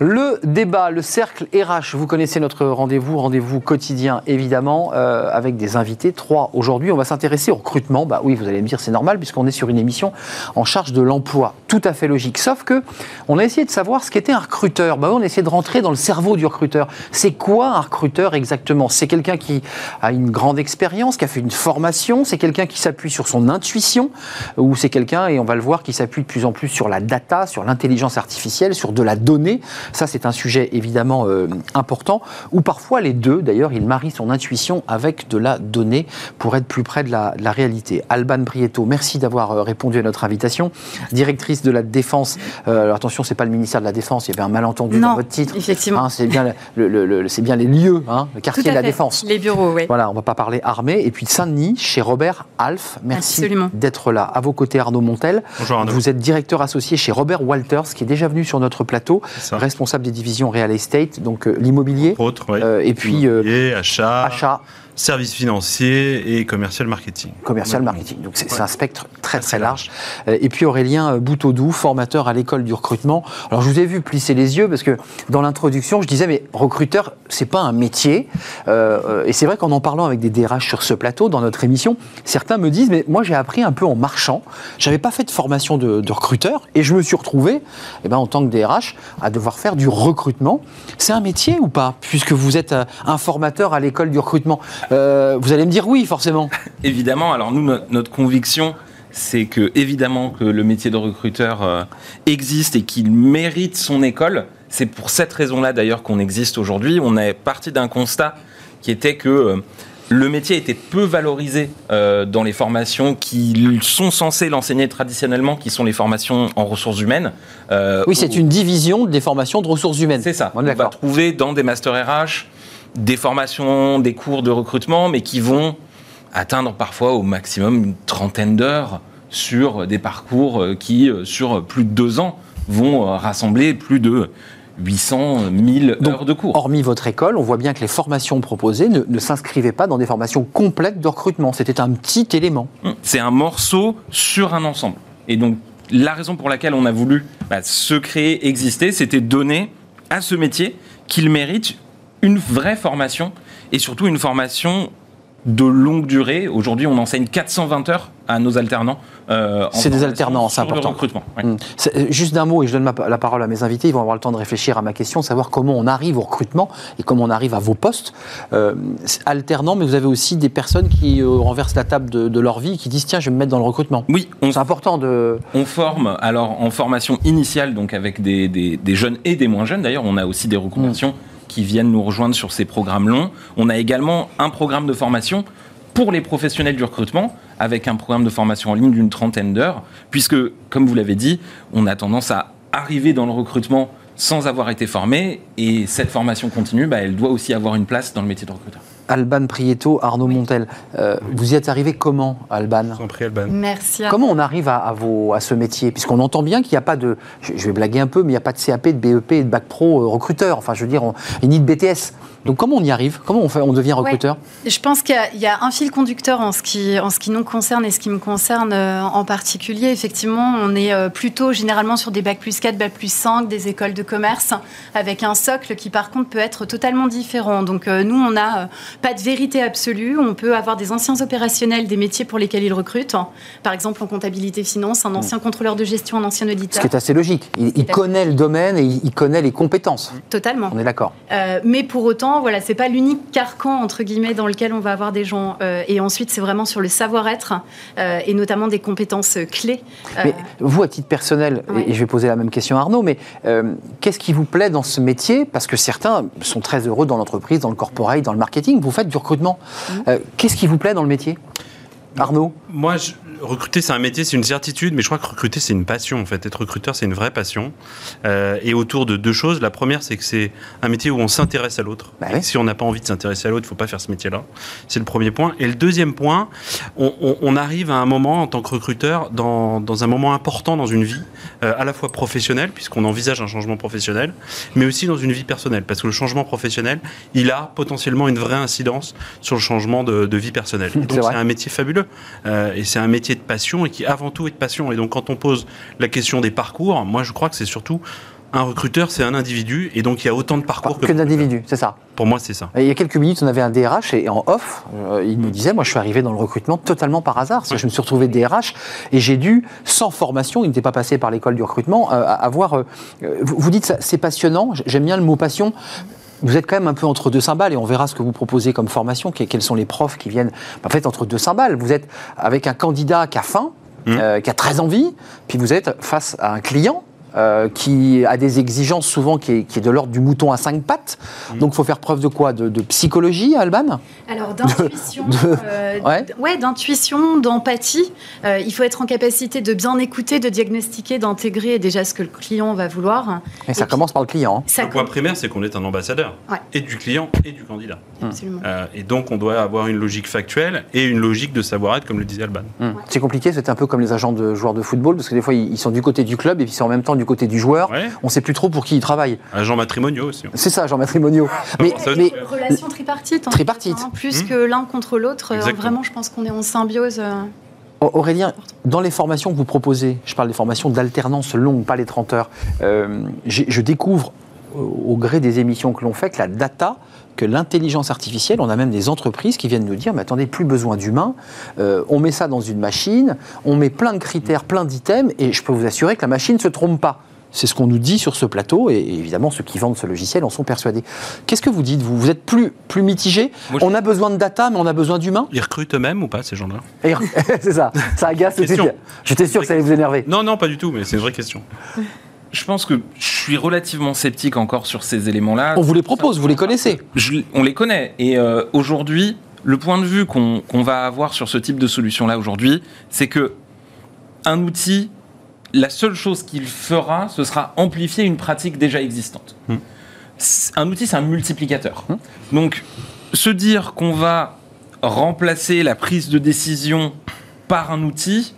Le débat, le cercle RH, vous connaissez notre rendez-vous, rendez-vous quotidien évidemment, euh, avec des invités, trois aujourd'hui. On va s'intéresser au recrutement. Bah oui, vous allez me dire c'est normal puisqu'on est sur une émission en charge de l'emploi. Tout à fait logique. Sauf que on a essayé de savoir ce qu'était un recruteur. Bah on a essayé de rentrer dans le cerveau du recruteur. C'est quoi un recruteur exactement? C'est quelqu'un qui a une grande expérience, qui a fait une formation, c'est quelqu'un qui s'appuie sur son intuition, ou c'est quelqu'un, et on va le voir, qui s'appuie de plus en plus sur la data, sur l'intelligence artificielle, sur de la donnée? Ça, c'est un sujet évidemment euh, important, ou parfois les deux, d'ailleurs, il marie son intuition avec de la donnée pour être plus près de la, de la réalité. Alban Prieto, merci d'avoir euh, répondu à notre invitation. Directrice de la Défense, euh, alors attention, c'est pas le ministère de la Défense, il y avait un malentendu Non, dans votre titre. effectivement. Hein, c'est bien, le, le- le- c'est bien les lieux, hein, le Tout quartier à de la fait. Défense. Les bureaux, oui. Voilà, on va pas parler armée. Et puis de Saint-Denis, chez Robert Alf. Merci d'être là. À vos côtés, Arnaud Montel. Bonjour Arnaud. Vous êtes directeur associé chez Robert Walters, qui est déjà venu sur notre plateau. ça. Responsable des divisions real estate, donc euh, l'immobilier. Autres, oui. Euh, et puis euh, achat, achat, services financiers et commercial marketing. commercial, marketing. Donc c'est un spectre très très large. Euh, Et puis Aurélien euh, Bouteaudou, formateur à l'école du recrutement. Alors je vous ai vu plisser les yeux parce que dans l'introduction, je disais mais recruteur, c'est pas un métier. Euh, et c'est vrai qu'en en parlant avec des DRH sur ce plateau, dans notre émission, certains me disent mais moi j'ai appris un peu en marchant. J'avais pas fait de formation de, de recruteur et je me suis retrouvé, eh ben, en tant que DRH, à devoir faire du recrutement. C'est un métier ou pas Puisque vous êtes un formateur à l'école du recrutement? Euh, vous allez me dire oui, forcément. Évidemment, alors nous, no- notre conviction, c'est que évidemment que le métier de recruteur euh, existe et qu'il mérite son école. C'est pour cette raison-là d'ailleurs qu'on existe aujourd'hui. On est parti d'un constat qui était que euh, le métier était peu valorisé euh, dans les formations qui sont censées l'enseigner traditionnellement, qui sont les formations en ressources humaines. Euh, Oui, c'est où- une division des formations de ressources humaines. c'est ça. On On va trouver dans des masters RH des formations, des cours de recrutement, mais qui vont atteindre parfois au maximum une trentaine d'heures sur des parcours euh, qui, euh, sur plus de deux ans, vont euh, rassembler plus de 800 000 Donc, heures de cours. Hormis votre école, on voit bien que les formations proposées ne, ne s'inscrivaient pas dans des formations complètes de recrutement. C'était un petit élément. C'est un morceau sur un ensemble. Et donc, la raison pour laquelle on a voulu bah, se créer, exister, c'était donner à ce métier qu'il mérite une vraie formation et surtout une formation de longue durée. Aujourd'hui, on enseigne 420 heures à nos alternants. euh, C'est des alternants, c'est important. recrutement. C'est- euh, Juste d'un mot, et je donne ma- la parole à mes invités, ils vont avoir le temps de réfléchir à ma question, savoir comment on arrive au recrutement et comment on arrive à vos postes. Euh, c'est alternant, mais vous avez aussi des personnes qui euh, renversent la table de, de leur vie et qui disent tiens, je vais me mettre dans le recrutement. Oui, C'est important de. On forme alors en formation initiale, donc avec des, des- des jeunes et des moins jeunes. D'ailleurs, on a aussi des reconversions qui viennent nous rejoindre sur ces programmes longs. On a également un programme de formation pour les professionnels du recrutement, avec un programme de formation en ligne d'une trentaine d'heures, puisque, comme vous l'avez dit, on a tendance à arriver dans le recrutement sans avoir été formé, et cette formation continue, bah, elle doit aussi avoir une place dans le métier de recruteur. Alban Prieto, Arnaud Montel, euh, vous y êtes arrivé comment, Alban? Je vous en prie, Alban. Merci. à- Comment on arrive à, à vos, à ce métier? Puisqu'on entend bien qu'il n'y a pas de, je, vais blaguer un peu, mais il n'y a pas de CAP, de BEP et de bac pro euh, recruteur. Enfin, je veux dire, on, et ni de BTS. Donc comment on y arrive? Comment on, fait, on devient recruteur? Je pense qu'il y a- y, a un fil conducteur en ce, qui, en ce qui nous concerne et ce qui me concerne euh, en particulier. Effectivement, on est plutôt généralement sur des bac plus 4, bac plus 5, des écoles de commerce, avec un socle qui par contre peut être totalement différent. Donc nous, on euh, pas de vérité absolue. On peut avoir des anciens opérationnels des métiers pour lesquels ils recrutent. Par exemple, en comptabilité finance, un ancien contrôleur de gestion, un ancien Ce auditeur. qui est assez logique. Il, connaît le domaine et il, connaît les compétences. Totalement. On est d'accord. Euh, mais pour autant, voilà, c'est pas l'unique carcan entre guillemets dans lequel on va avoir des gens. Euh, et ensuite, c'est vraiment sur le savoir-être euh, et notamment des compétences clés. Mais vous, à titre personnel, et- Ouais. et je vais poser la même question à Arnaud, mais qu'est-ce qui vous plaît dans ce métier? Parce que certains sont très heureux dans l'entreprise, dans le corporate, dans le marketing. Vous faites du recrutement. Euh, qu'est-ce qui vous plaît dans le métier? Arnaud Moi, je- recruter, c'est un métier, c'est une certitude, mais je crois que recruter, c'est une passion, en fait. Être recruteur, c'est une vraie passion. Euh, et autour de deux choses. La première, c'est que c'est un métier où on s'intéresse à l'autre. Bah oui. Si on n'a pas envie de s'intéresser à l'autre, il ne faut pas faire ce métier-là. C'est le premier point. Et le deuxième point, on, on- on arrive à un moment, en tant que recruteur, dans, dans un moment important dans une vie, euh, à la fois professionnelle, puisqu'on envisage un changement professionnel, mais aussi dans une vie personnelle. Parce que le changement professionnel, il a potentiellement une vraie incidence sur le changement de, de vie personnelle. Donc c'est un métier fabuleux. Euh, et c'est un métier de passion et qui avant tout est de passion. Et donc quand on pose la question des parcours, moi je crois que c'est surtout un recruteur, c'est un individu, et donc il y a autant de parcours Que que, d'individus, c'est ça? Pour moi, c'est ça. Et il y a quelques minutes, on avait un DRH et en off, euh, il nous disait, moi je suis arrivé dans le recrutement totalement par hasard. Je me suis retrouvé DRH et j'ai dû, sans formation, il n'était pas passé par l'école du recrutement, euh, avoir... euh, vous, dites, c'est passionnant, j'aime bien le mot passion. Vous êtes quand même un peu entre deux cymbales et on verra ce que vous proposez comme formation, que- quels sont les profs qui viennent. En fait, entre deux cymbales, vous êtes avec un candidat qui a faim, euh, qui a très envie, puis vous êtes face à un client euh, qui a des exigences souvent qui est, qui est de l'ordre du mouton à cinq pattes. Donc, il faut faire preuve de quoi? De, de psychologie, Alban? Alors d'intuition, de- euh, Ouais. d'intuition, d'empathie. Euh, il faut être en capacité de bien écouter, de diagnostiquer, d'intégrer déjà ce que le client va vouloir. Et ça puis- commence par le client. hein. Ça le point primaire, c'est qu'on est un ambassadeur, Ouais. et du client et du candidat. absolument. Euh, et donc, on doit avoir une logique factuelle et une logique de savoir-être, comme le disait Alban. Hum. C'est compliqué, c'est un peu comme les agents de joueurs de football, parce que des fois, ils ils sont du côté du club et puis c'est en même temps du côté du joueur. Ouais. On ne sait plus trop pour qui il travaille. Agents matrimoniaux aussi. C'est ça, Jean Matrimonio. mais, ça, mais Relation tripartite. en Tripartite. fait, hein, plus Mmh. que l'un contre l'autre. euh. Vraiment, je pense qu'on est en symbiose. euh. Aurélien, dans les formations que vous proposez, je parle des formations d'alternance longue, pas les 30 heures, euh, je découvre au au gré des émissions que l'on fait que la data, que l'intelligence artificielle, on a même des entreprises qui viennent nous dire, mais attendez, plus besoin d'humains, euh, on met ça dans une machine, on met plein de critères, plein d'items, et je peux vous assurer que la machine ne se trompe pas. C'est ce qu'on nous dit sur ce plateau, et évidemment, ceux qui vendent ce logiciel en sont persuadés. Qu'est-ce que vous dites, vous? Vous êtes plus, plus mitigé Moi, je- On a besoin de data, mais on a besoin d'humains? Ils recrutent eux-mêmes ou pas, ces gens-là? C'est ça, ça agace tout de suite. Question. J'étais sûr que ça allait vous énerver. Non, non, pas du tout, mais c'est une vraie question. Je pense que je suis relativement sceptique encore sur ces éléments-là. On vous les propose, vous les connaissez. Je- on les connaît. Et euh, aujourd'hui, le point de vue qu'on va avoir sur ce type de solution-là aujourd'hui, c'est que un outil, la seule chose qu'il fera, ce sera amplifier une pratique déjà existante. Hmm. Un outil, c'est un multiplicateur. Donc, se dire qu'on va remplacer la prise de décision par un outil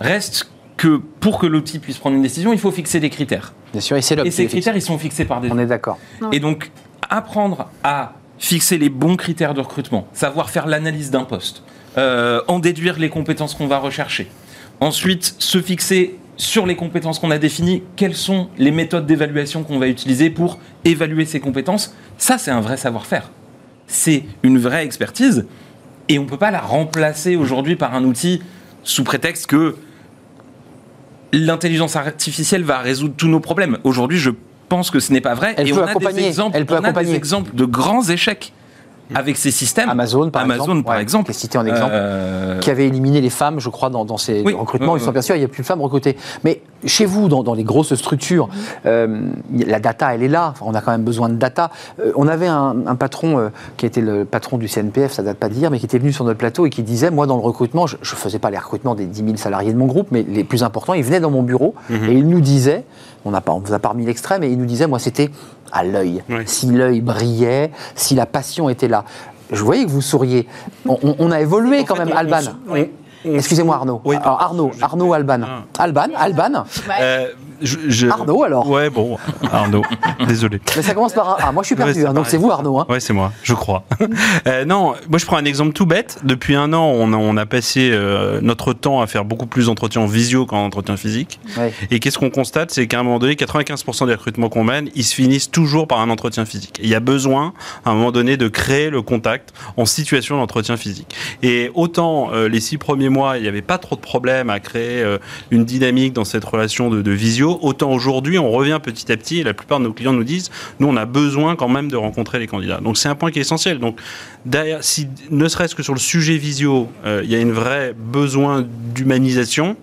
reste que pour que l'outil puisse prendre une décision, il faut fixer des critères. Bien sûr, et c'est Et ces critères, ils sont fixés par des On est d'accord. et donc, apprendre à fixer les bons critères de recrutement, savoir faire l'analyse d'un poste, euh, en déduire les compétences qu'on va rechercher. Ensuite, se fixer sur les compétences qu'on a définies, quelles sont les méthodes d'évaluation qu'on va utiliser pour évaluer ces compétences. Ça, c'est un vrai savoir-faire. C'est une vraie expertise et on ne peut pas la remplacer aujourd'hui par un outil sous prétexte que l'intelligence artificielle va résoudre tous nos problèmes. Aujourd'hui, je pense que ce n'est pas vrai. Elle et peut on a des exemples, elle peut on a des exemples de grands échecs avec ces systèmes. Amazon, par Amazon, exemple. par Ouais, exemple. qui est cité en exemple. Euh, Qui avait éliminé les femmes, je crois, dans, dans ces Oui, recrutements. Ils sont oui. persuadés, il n'y a plus de femmes recrutées. Mais chez vous, dans, dans les grosses structures, euh, la data, elle est là. Enfin, on a quand même besoin de data. Euh, on avait un, un patron qui était le patron du CNPF, ça date pas d'hier, mais qui était venu sur notre plateau et qui disait, moi, dans le recrutement, je ne faisais pas les recrutements des 10 000 salariés de mon groupe, mais les plus importants, ils venaient dans mon bureau et il nous disait, on pas, on vous a pas remis l'extrait, mais il nous disait, moi, c'était à l'œil. Oui. Si l'œil brillait, si la passion était là. Je voyais que vous souriez. On, on- on a évolué quand même, Alban. Excusez-moi Arnaud. Oui, alors Arnaud, Arnaud Alban. Ah. Alban, Alban. Euh, je- je- Arnaud alors. Ouais, bon, Arnaud. Désolé. Mais ça commence par un A. Moi je suis perdu, Ouais, hein, donc c'est vous Arnaud. Hein. Ouais, c'est moi, je crois. Euh, non, moi je prends un exemple tout bête. Depuis un an, on a, on a passé euh, notre temps à faire beaucoup plus d'entretiens en visio qu'en entretien physique. Ouais. Et qu'est-ce qu'on constate? C'est qu'à un moment donné, 95% des recrutements qu'on mène, ils se finissent toujours par un entretien physique. Et il y a besoin, à un moment donné, de créer le contact en situation d'entretien physique. Et autant euh, les six premiers mois, il n'y avait pas trop de problèmes à créer une dynamique dans cette relation de, de visio, autant aujourd'hui, on revient petit à petit et la plupart de nos clients nous disent, nous, on a besoin quand même de rencontrer les candidats. Donc c'est un point qui est essentiel. Donc si ne serait-ce que sur le sujet visio, euh, il y a une vraie besoin d'humanisation.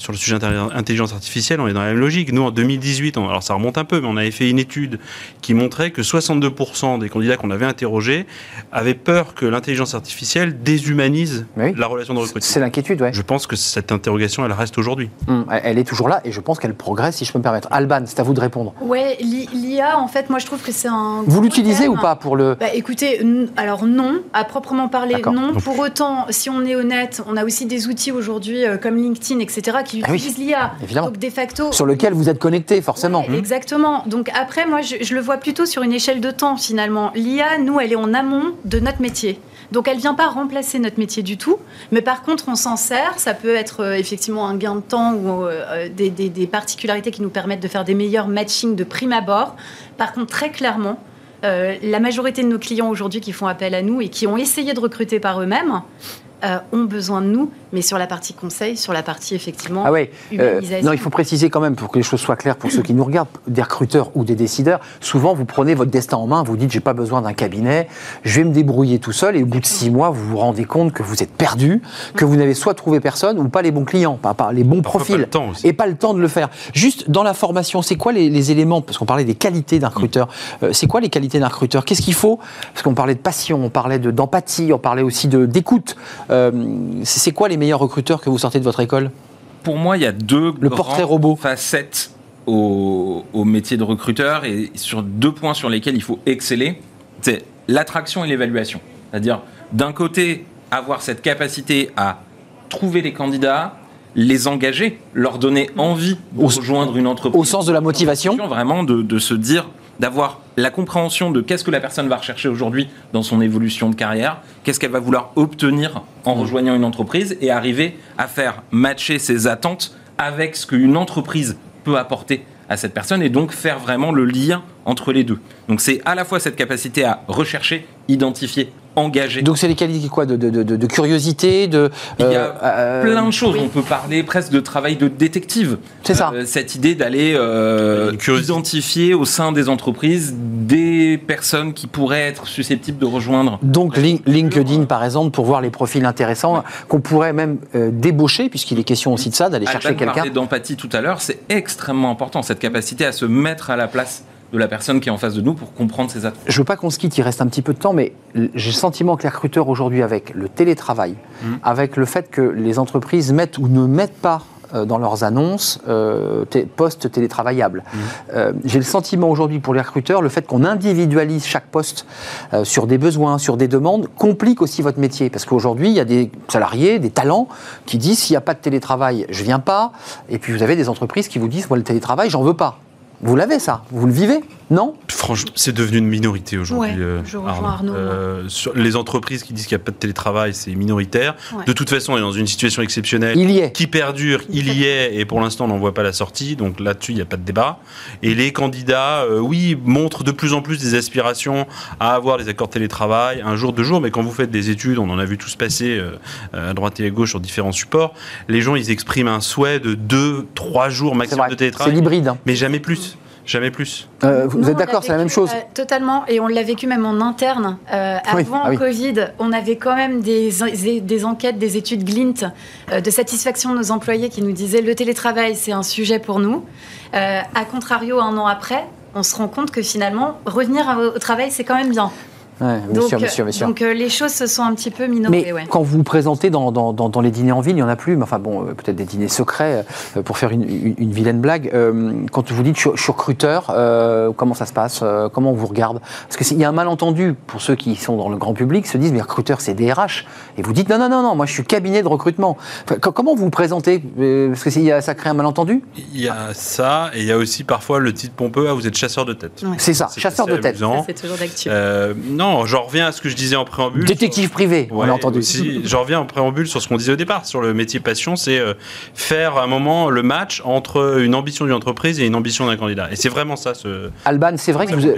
Sur le sujet intelli- intelligence artificielle, on est dans la même logique. Nous, en 2018, on- alors ça remonte un peu, mais on avait fait une étude qui montrait que 62% des candidats qu'on avait interrogés avaient peur que l'intelligence artificielle déshumanise Oui. la relation de C'est recrutement. l'inquiétude, ouais. Je pense que cette interrogation, elle reste aujourd'hui. Hum, elle- est toujours là et je pense qu'elle progresse, si je peux me permettre. Alban, c'est à vous de répondre. Ouais, l'i- l'IA, en fait, moi je trouve que c'est un. Vous l'utilisez ou pas pour le. Bah, écoutez, alors non, à proprement parler, non. Donc- Pour autant, si on est honnête, on a aussi des outils aujourd'hui euh, comme LinkedIn, etc., qui Ah oui, utilisent l'IA. évidemment. Donc, de facto. Sur lequel vous êtes connecté, forcément. Ouais, Exactement. Donc après, moi, je, je le vois plutôt sur une échelle de temps, finalement. L'IA, nous, elle est en amont de notre métier. Donc elle vient pas remplacer notre métier du tout, mais par contre on s'en sert. Ça peut être euh, effectivement un gain de temps ou euh, des, des- des particularités qui nous permettent de faire des meilleurs matchings de prime abord. Par contre très clairement, euh, la majorité de nos clients aujourd'hui qui font appel à nous et qui ont essayé de recruter par eux-mêmes euh, ont besoin de nous, mais sur la partie conseil, sur la partie effectivement Ah ouais. euh, humanisation. non, il faut préciser quand même pour que les choses soient claires pour ceux qui nous regardent, des recruteurs ou des décideurs. Souvent, vous prenez votre destin en main, vous dites j'ai pas besoin d'un cabinet, je vais me débrouiller tout seul. Et au bout de six mois, vous vous rendez compte que vous êtes perdu, que vous n'avez soit trouvé personne ou pas les bons clients, pas, pas les bons Parfois, profils, pas le temps aussi. et pas le temps de le faire. Juste dans la formation, c'est quoi les, les éléments Parce qu'on parlait des qualités d'un recruteur. Euh, c'est quoi les qualités d'un recruteur? Qu'est-ce qu'il faut? Parce qu'on parlait de passion, on parlait de- d'empathie, on parlait aussi de d'écoute. Euh, c'est quoi les meilleurs recruteurs que vous sortez de votre école Pour moi, il y a deux Le portrait robot. facettes au, au métier de recruteur et sur deux points sur lesquels il faut exceller. C'est l'attraction et l'évaluation. C'est-à-dire, d'un côté, avoir cette capacité à trouver les candidats, les engager, leur donner envie de Au- rejoindre une entreprise. Au sens de la motivation Vraiment de, de se dire, d'avoir la compréhension de qu'est-ce que la personne va rechercher aujourd'hui dans son évolution de carrière, qu'est-ce qu'elle va vouloir obtenir en rejoignant une entreprise et arriver à faire matcher ses attentes avec ce qu'une entreprise peut apporter à cette personne et donc faire vraiment le lien entre les deux. Donc c'est à la fois cette capacité à rechercher, identifier, Donc c'est les qualités quoi de, de, de, de curiosité, de... Il y a euh, euh, plein de choses. On peut parler presque de travail de détective. C'est ça. Euh, cette idée d'aller euh, identifier au sein des entreprises des personnes qui pourraient être susceptibles de rejoindre. Donc Lin- LinkedIn, par exemple, pour voir les profils intéressants qu'on pourrait même euh, débaucher, puisqu'il est question aussi de ça, d'aller chercher quelqu'un. d'empathie tout à l'heure. C'est extrêmement important cette capacité à se mettre à la place de la personne qui est en face de nous pour comprendre ses attentes. Je veux pas qu'on se quitte, il reste un petit peu de temps, mais j'ai le sentiment que les recruteurs aujourd'hui, avec le télétravail, avec le fait que les entreprises mettent ou ne mettent pas euh, dans leurs annonces euh, postes télétravaillables. Euh, j'ai le sentiment aujourd'hui pour les recruteurs, le fait qu'on individualise chaque poste euh, sur des besoins, sur des demandes, complique aussi votre métier. Parce qu'aujourd'hui, il y a des salariés, des talents qui disent s'il n'y a pas de télétravail, je viens pas. Et puis vous avez des entreprises qui vous disent moi le télétravail, j'en veux pas. Vous l'avez ça. Vous le vivez Non Franchement, c'est devenu une minorité aujourd'hui. Ouais, euh, je rejoins Arnaud, Euh, sur les entreprises qui disent qu'il n'y a pas de télétravail, c'est minoritaire. Ouais. De toute façon, on est dans une situation exceptionnelle. Il y est. Qui perdure, il y est, et pour l'instant, on n'en voit pas la sortie. Donc là-dessus, il n'y a pas de débat. Et les candidats, euh, oui, montrent de plus en plus des aspirations à avoir des accords de télétravail, un jour, deux jours. Mais quand vous faites des études, on en a vu tous passer euh, à droite et à gauche sur différents supports. Les gens, ils expriment un souhait de deux, trois jours C'est maximum de C'est télétravail. l'hybride. hein. Mais jamais plus. Jamais plus. Euh, vous Nous, êtes d'accord, c'est la même chose euh, Totalement, et on l'a vécu même en interne. Euh, Oui, avant ah oui. Covid, on avait quand même des, des enquêtes, des études Glint euh, de satisfaction de nos employés qui nous disaient le télétravail, c'est un sujet pour nous. Euh, a contrario, un an après, on se rend compte que finalement, revenir au travail, c'est quand même bien. Ouais, bien donc, sûr, bien sûr, bien sûr. donc euh, les choses se sont un petit peu minorées. Mais ouais. quand vous vous présentez dans, dans, dans, dans les dîners en ville, il n'y en a plus, mais enfin bon, euh, peut-être des dîners secrets, euh, pour faire une, une, une vilaine blague. Euh, quand vous dites je, suis- je suis recruteur, euh, comment ça se passe euh, Comment on vous regarde? Parce qu'il y a un malentendu pour ceux qui sont dans le grand public, se disent mais recruteur c'est DRH. Et vous dites non, non, non, non, moi je suis cabinet de recrutement. Enfin, comment vous vous présentez? Parce que s'il y a- ça crée un malentendu? Il y a ça, et il y a aussi parfois le titre pompeux, ah, vous êtes chasseur de tête. Ouais. C'est ça, chasseur de tête. c'est toujours d'actu. Euh, non, j'en reviens à ce que je disais en préambule. Détective privé, on Ouais, l'a entendu. Aussi, j'en reviens en préambule sur ce qu'on disait au départ, sur le métier passion, c'est euh, faire à un moment le match entre une ambition d'une entreprise et une ambition d'un candidat. Et c'est vraiment ça, ce... Alban, c'est vrai que vous,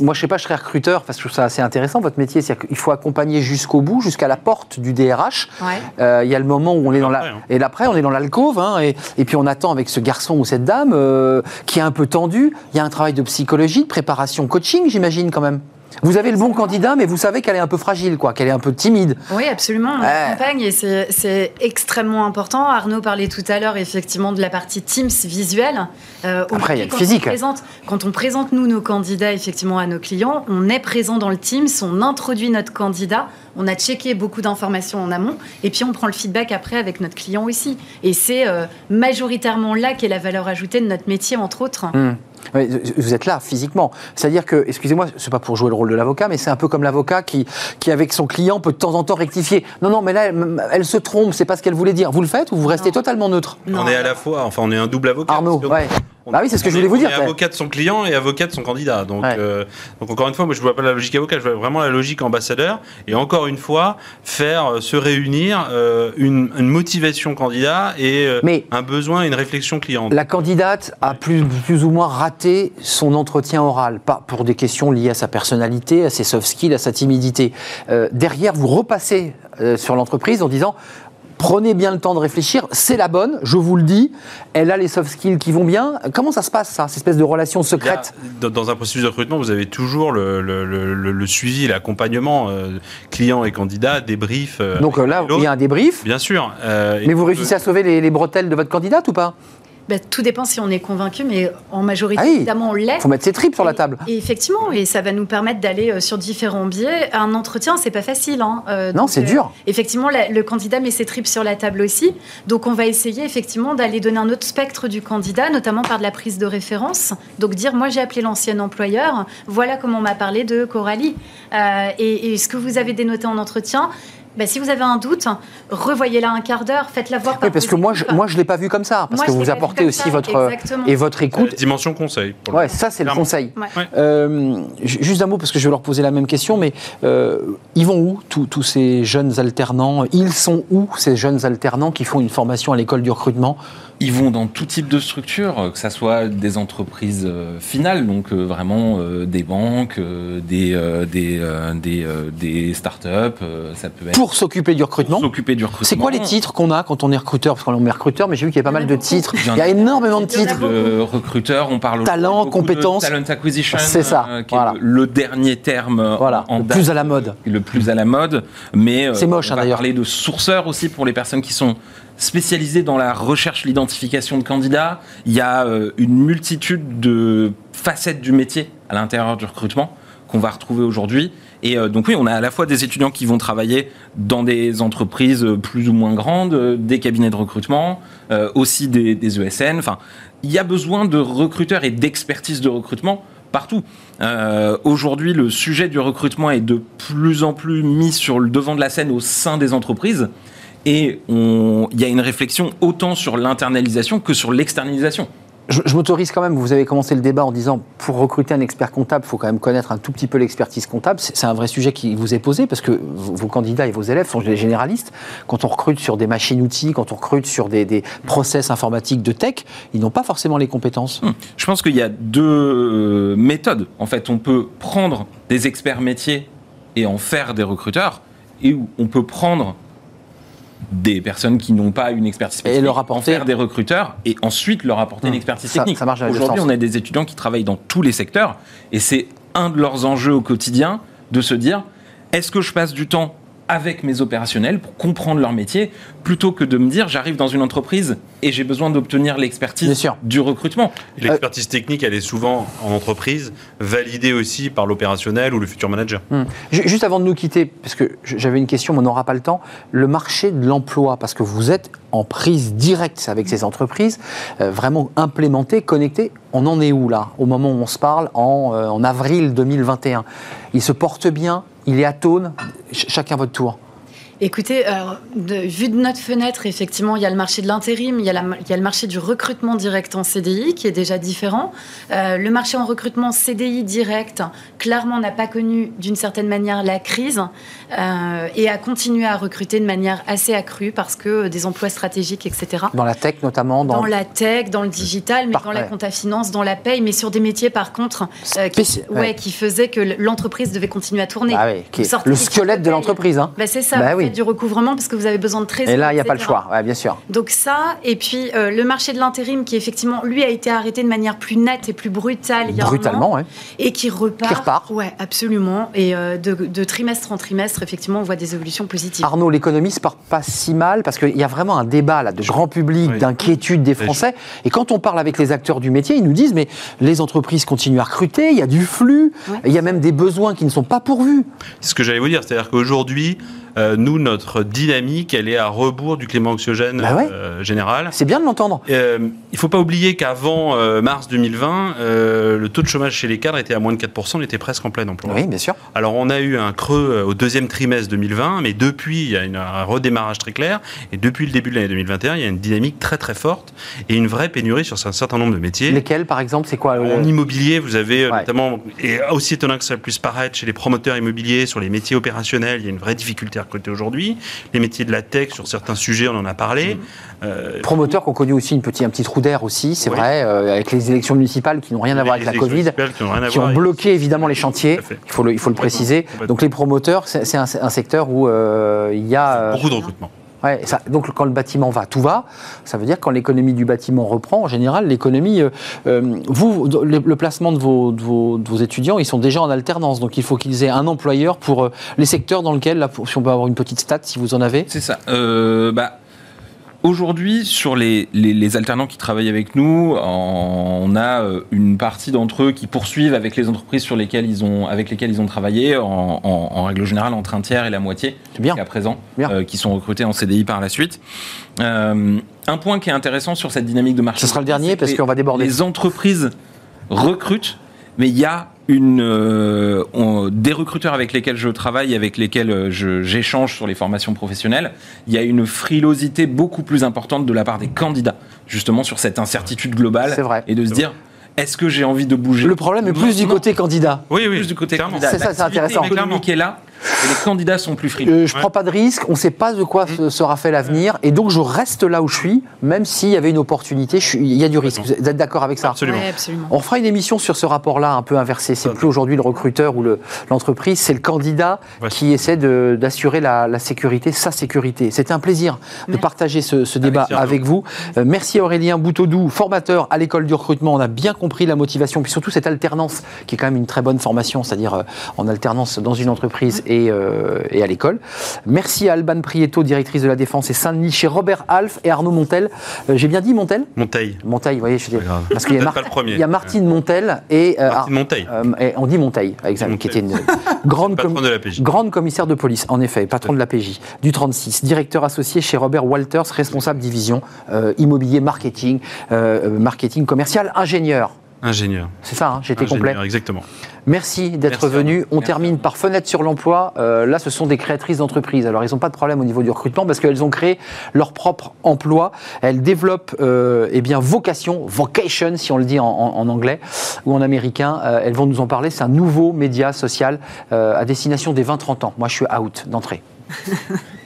moi, je sais pas, je serais recruteur parce que je trouve ça assez intéressant votre métier. C'est-à-dire qu'il faut accompagner jusqu'au bout, jusqu'à la porte du DRH. Ouais. Euh, Il y a le moment où on est dans la hein. et après on est dans l'alcôve hein, et, et puis on attend avec ce garçon ou cette dame euh, qui est un peu tendu. Il y a un travail de psychologie, de préparation, coaching, j'imagine quand même. Vous avez le bon candidat, mais vous savez qu'elle est un peu fragile, quoi, qu'elle est un peu timide. Oui, absolument. On Ouais. accompagne et c'est extrêmement important. Arnaud parlait tout à l'heure effectivement de la partie Teams visuelle. Euh, Après, il y a le physique. On présente, quand on présente nous nos candidats effectivement à nos clients, on est présent dans le Teams, on introduit notre candidat, on a checké beaucoup d'informations en amont et puis on prend le feedback après avec notre client aussi. Et c'est euh, majoritairement là qu'est la valeur ajoutée de notre métier entre autres. Hum. Oui, Vous êtes là physiquement. C'est-à-dire que, excusez-moi, c'est pas pour jouer le rôle de l'avocat, mais c'est un peu comme l'avocat qui, qui, avec son client, peut de temps en temps rectifier. Non, non, mais là, elle, elle se trompe, c'est pas ce qu'elle voulait dire. Vous le faites ou vous restez Non. totalement neutre? Non. on est à la fois, enfin on est un double avocat. Arnaud, ouais. On- Bah oui, c'est ce que je voulais est- vous dire, On est ouais. avocat de son client et avocat de son candidat. Donc, Ouais. euh, donc encore une fois, moi je vois pas la logique avocat, je vois vraiment la logique ambassadeur. Et encore une fois, faire euh, se réunir euh, une, une motivation candidat et Mais- un besoin, une réflexion client. La candidate a plus, plus ou moins raté son entretien oral, pas pour des questions liées à sa personnalité, à ses soft skills, à sa timidité. Derrière, vous repassez sur l'entreprise en disant prenez bien le temps de réfléchir, c'est la bonne, je vous le dis, elle a les soft skills qui vont bien. Comment ça se passe, ça, cette espèce de relation a- secrète dans, un processus de recrutement, vous avez toujours le, le- le- le- le suivi, l'accompagnement euh, client et candidat, débrief. euh, Donc euh, là, il y a un débrief, Bien sûr. euh, mais vous réussissez à sauver les, les bretelles de votre candidate ou pas? Bah, tout dépend si on est convaincu, mais en majorité, Ah oui. évidemment, on l'est. Il faut mettre ses tripes sur la table. Et effectivement, et ça va nous permettre d'aller euh, sur différents biais. Un entretien, c'est pas facile. hein. Euh, Non, c'est dur. Effectivement, la- le candidat met ses tripes sur la table aussi. Donc, on va essayer effectivement d'aller donner un autre spectre du candidat, notamment par de la prise de référence. Donc, dire, moi, j'ai appelé l'ancien employeur. Voilà comment on m'a parlé de Coralie. Euh, et, et ce que vous avez dénoté en entretien. Bah, si vous avez un doute, revoyez-la un quart d'heure, faites-la voir par Oui, parce que moi, je, moi, je l'ai pas vu comme ça, parce Moi, que vous apportez aussi ça, votre exactement. et votre écoute. Euh, dimension conseil. Ouais, ça c'est le conseil. Ouais. Euh, ju- juste un mot parce que je vais leur poser la même question, mais euh, ils vont où tous tous ces jeunes alternants? Ils sont où ces jeunes alternants qui font une formation à l'école du recrutement? Ils vont dans tout type de structure, euh, que ça soit des entreprises euh, finales, donc euh, vraiment euh, des banques, euh, des, euh, des, euh, des, euh, des startups, euh, ça peut être pour s'occuper du recrutement s'occuper du recrutement. C'est quoi les titres qu'on a quand on est recruteur? Parce qu'on est recruteur, mais j'ai vu qu'il y a pas mal de titres. Il y en Il y a énormément de titres. de recruteur, on parle Talent, compétences. talent acquisition, C'est ça, euh, qui voilà. le, le dernier terme Voilà, en le date, plus à la mode. le plus à la mode. Mais euh, C'est moche, on hein, va d'ailleurs. parler de sourceurs aussi pour les personnes qui sont spécialisées dans la recherche, l'identification de candidats. Il y a euh, une multitude de facettes du métier à l'intérieur du recrutement qu'on va retrouver aujourd'hui. Et euh, donc oui, on a à la fois des étudiants qui vont travailler dans des entreprises euh, plus ou moins grandes, des cabinets de recrutement, aussi des, ESN. Enfin, il y a besoin de recruteurs et d'expertise de recrutement partout. Aujourd'hui, le sujet du recrutement est de plus en plus mis sur le devant de la scène au sein des entreprises. Et il y a une réflexion autant sur l'internalisation que sur l'externalisation. Je, je m'autorise quand même, vous avez commencé le débat en disant pour recruter un expert comptable, il faut quand même connaître un tout petit peu l'expertise comptable. C'est un vrai sujet qui vous est posé parce que vos, candidats et vos élèves sont des généralistes. Quand on recrute sur des machines-outils, quand on recrute sur des, des process informatiques de tech, ils n'ont pas forcément les compétences. Hmm. Je pense qu'il y a deux euh, méthodes. En fait, on peut prendre des experts métiers et en faire des recruteurs, et on peut prendre des personnes qui n'ont pas une expertise spécifique, leur apporter- faire des recruteurs et ensuite leur apporter une expertise Ça- technique. ça marche Aujourd'hui, on a des étudiants qui travaillent dans tous les secteurs et c'est un de leurs enjeux au quotidien de se dire est-ce que je passe du temps avec mes opérationnels pour comprendre leur métier plutôt que de me dire j'arrive dans une entreprise et j'ai besoin d'obtenir l'expertise du recrutement. L'expertise technique, elle est souvent en entreprise, validée aussi par l'opérationnel ou le futur manager. Hmm. Ju- Juste avant de nous quitter, parce que j'avais une question, mais on n'aura pas le temps, le marché de l'emploi, parce que vous êtes en prise directe avec ces entreprises, euh, vraiment implémentées, connectées, on en est où là, au moment où on se parle, en, euh, en avril 2021 Il se porte bien, il est atone, Ch- chacun votre tour. Écoutez, de- vu de notre fenêtre, effectivement, il y a le marché de l'intérim, il, y a la- il y a le marché du recrutement direct en CDI qui est déjà différent. Euh, le marché en recrutement CDI direct, clairement, n'a pas connu d'une certaine manière la crise euh, et a continué à recruter de manière assez accrue parce que des emplois stratégiques, etc. Dans la tech notamment, dans, Dans la tech, dans le digital, mais Par- dans la compta finance, dans la paye, mais sur des métiers par contre euh, qui, Spéci- ouais, ouais. qui faisaient que l'entreprise devait continuer à tourner. Ah qui est sortez le squelette de l'entreprise. Hein. Bah, c'est ça, Bah oui. Du recouvrement parce que vous avez besoin de trésor. Et là, il n'y a pas le choix, ouais, bien sûr. Donc ça, et puis euh, le marché de l'intérim qui effectivement, lui, a été arrêté de manière plus nette et plus brutale il y a un Brutalement, ouais. et qui repart. Qui repart. Ouais, absolument. Et euh, de, de trimestre en trimestre, effectivement, on voit des évolutions positives. Arnaud, l'économie se porte pas si mal parce qu'il y a vraiment un débat là de grand public, Oui. d'inquiétude des Français. Et quand on parle avec les acteurs du métier, ils nous disent mais les entreprises continuent à recruter, il y a du flux, Ouais. il y a même des besoins qui ne sont pas pourvus. C'est ce que j'allais vous dire, c'est-à-dire qu'aujourd'hui, euh, nous, notre dynamique, elle est à rebours du climat anxiogène Bah ouais. euh, général. C'est bien de l'entendre. Euh, il ne faut pas oublier qu'avant mars 2020, euh, le taux de chômage chez les cadres était à moins de 4%, on était presque en plein emploi. Oui, bien sûr. Alors on a eu un creux au deuxième trimestre 2020, mais depuis, il y a une- un redémarrage très clair, et depuis le début de l'année 2021, il y a une dynamique très très forte et une vraie pénurie sur un certain nombre de métiers. Lesquels, par exemple, c'est quoi En immobilier, vous avez Ouais. notamment, et aussi étonnant que ça puisse paraître, chez les promoteurs immobiliers, sur les métiers opérationnels, il y a une vraie difficulté à recruter aujourd'hui. Les métiers de la tech, sur certains sujets, on en a parlé. Euh, promoteurs qui ont connu aussi une petit, un petit trou d'air aussi, c'est Oui. vrai, euh, avec les élections municipales qui n'ont rien à voir avec la Covid, qui n'ont rien à qui ont bloqué évidemment les chantiers. Il faut le, il faut le Complètement, préciser. Donc les promoteurs, c'est un, un secteur où euh, il y a Beaucoup de recrutement. Ouais, ça- donc quand le bâtiment va, tout va. Ça veut dire quand l'économie du bâtiment reprend, en général, l'économie, euh, euh, vous, le, le placement de vos, de, vos, vos étudiants, ils sont déjà en alternance. Donc il faut qu'ils aient un employeur pour euh, les secteurs dans lesquels, là, si on peut avoir une petite stat, si vous en avez. C'est ça. Euh, bah, Aujourd'hui, sur les, les, les alternants qui travaillent avec nous, en- on a euh, une partie d'entre eux qui poursuivent avec les entreprises sur lesquelles ils ont, avec lesquelles ils ont travaillé, en, en- en règle générale entre un tiers et la moitié jusqu'à présent, Bien. euh, qui sont recrutés en CDI par la suite. Euh, un point qui est intéressant sur cette dynamique de marché, Ce sera le dernier parce qu'on va déborder. Les entreprises recrutent mais il y a une, euh, on- des recruteurs avec lesquels je travaille, avec lesquels euh, je- j'échange sur les formations professionnelles, il y a une frilosité beaucoup plus importante de la part des candidats, justement sur cette incertitude globale, C'est vrai. et de se dire, est-ce que j'ai envie de bouger? Le problème est plus du Non, côté candidat. Oui, oui. plus du côté clairement. candidat. C'est ça, c'est intéressant. économique est là, et les candidats sont plus frileux. Euh, je prends pas de risque, on ne sait pas de quoi Mmh. se- sera fait l'avenir, et donc je reste là où je suis, même s'il y avait une opportunité, il y a du risque. Vous êtes d'accord avec ça Absolument. Ouais, absolument. On fera une émission sur ce rapport-là un peu inversé. C'est plus aujourd'hui le recruteur ou le- l'entreprise, c'est le candidat Ouais. qui essaie d'assurer la, la sécurité, sa sécurité. C'était un plaisir de partager ce, ce débat avec vous. Euh, merci Aurélien Boutodou, formateur à l'école du recrutement. On a bien compris la motivation, puis surtout cette alternance qui est quand même une très bonne formation, c'est-à-dire euh, en alternance dans une entreprise et, euh, et à l'école. Merci à Alban Prieto, directrice de la Défense et Saint-Denis, chez Robert Alf et Arnaud Montel. Euh, J'ai bien dit Montel? Monteil. Monteil, vous voyez, je grave. parce qu'il y y a Martine Montel et euh, Martine Monteil. et on dit Monteil, exact, qui était une grande, com- de la PJ. grande commissaire de police, en effet, patron de la PJ, du 36, directeur associé chez Robert Walters, responsable division immobilier, marketing, marketing commercial, ingénieur. Ingénieur. C'est ça, hein, j'étais complet. Ingénieur, exactement. Merci d'être venu. On Merci, termine par fenêtre sur l'emploi. Euh, là, ce sont des créatrices d'entreprises. Alors, ils n'ont pas de problème au niveau du recrutement parce qu'elles ont créé leur propre emploi. Elles développent euh, eh bien, vocation, vocation, si on le dit en, en- en anglais ou en américain. Euh, elles vont nous en parler. C'est un nouveau média social euh, à destination des 20-30 ans. Moi, je suis out d'entrée.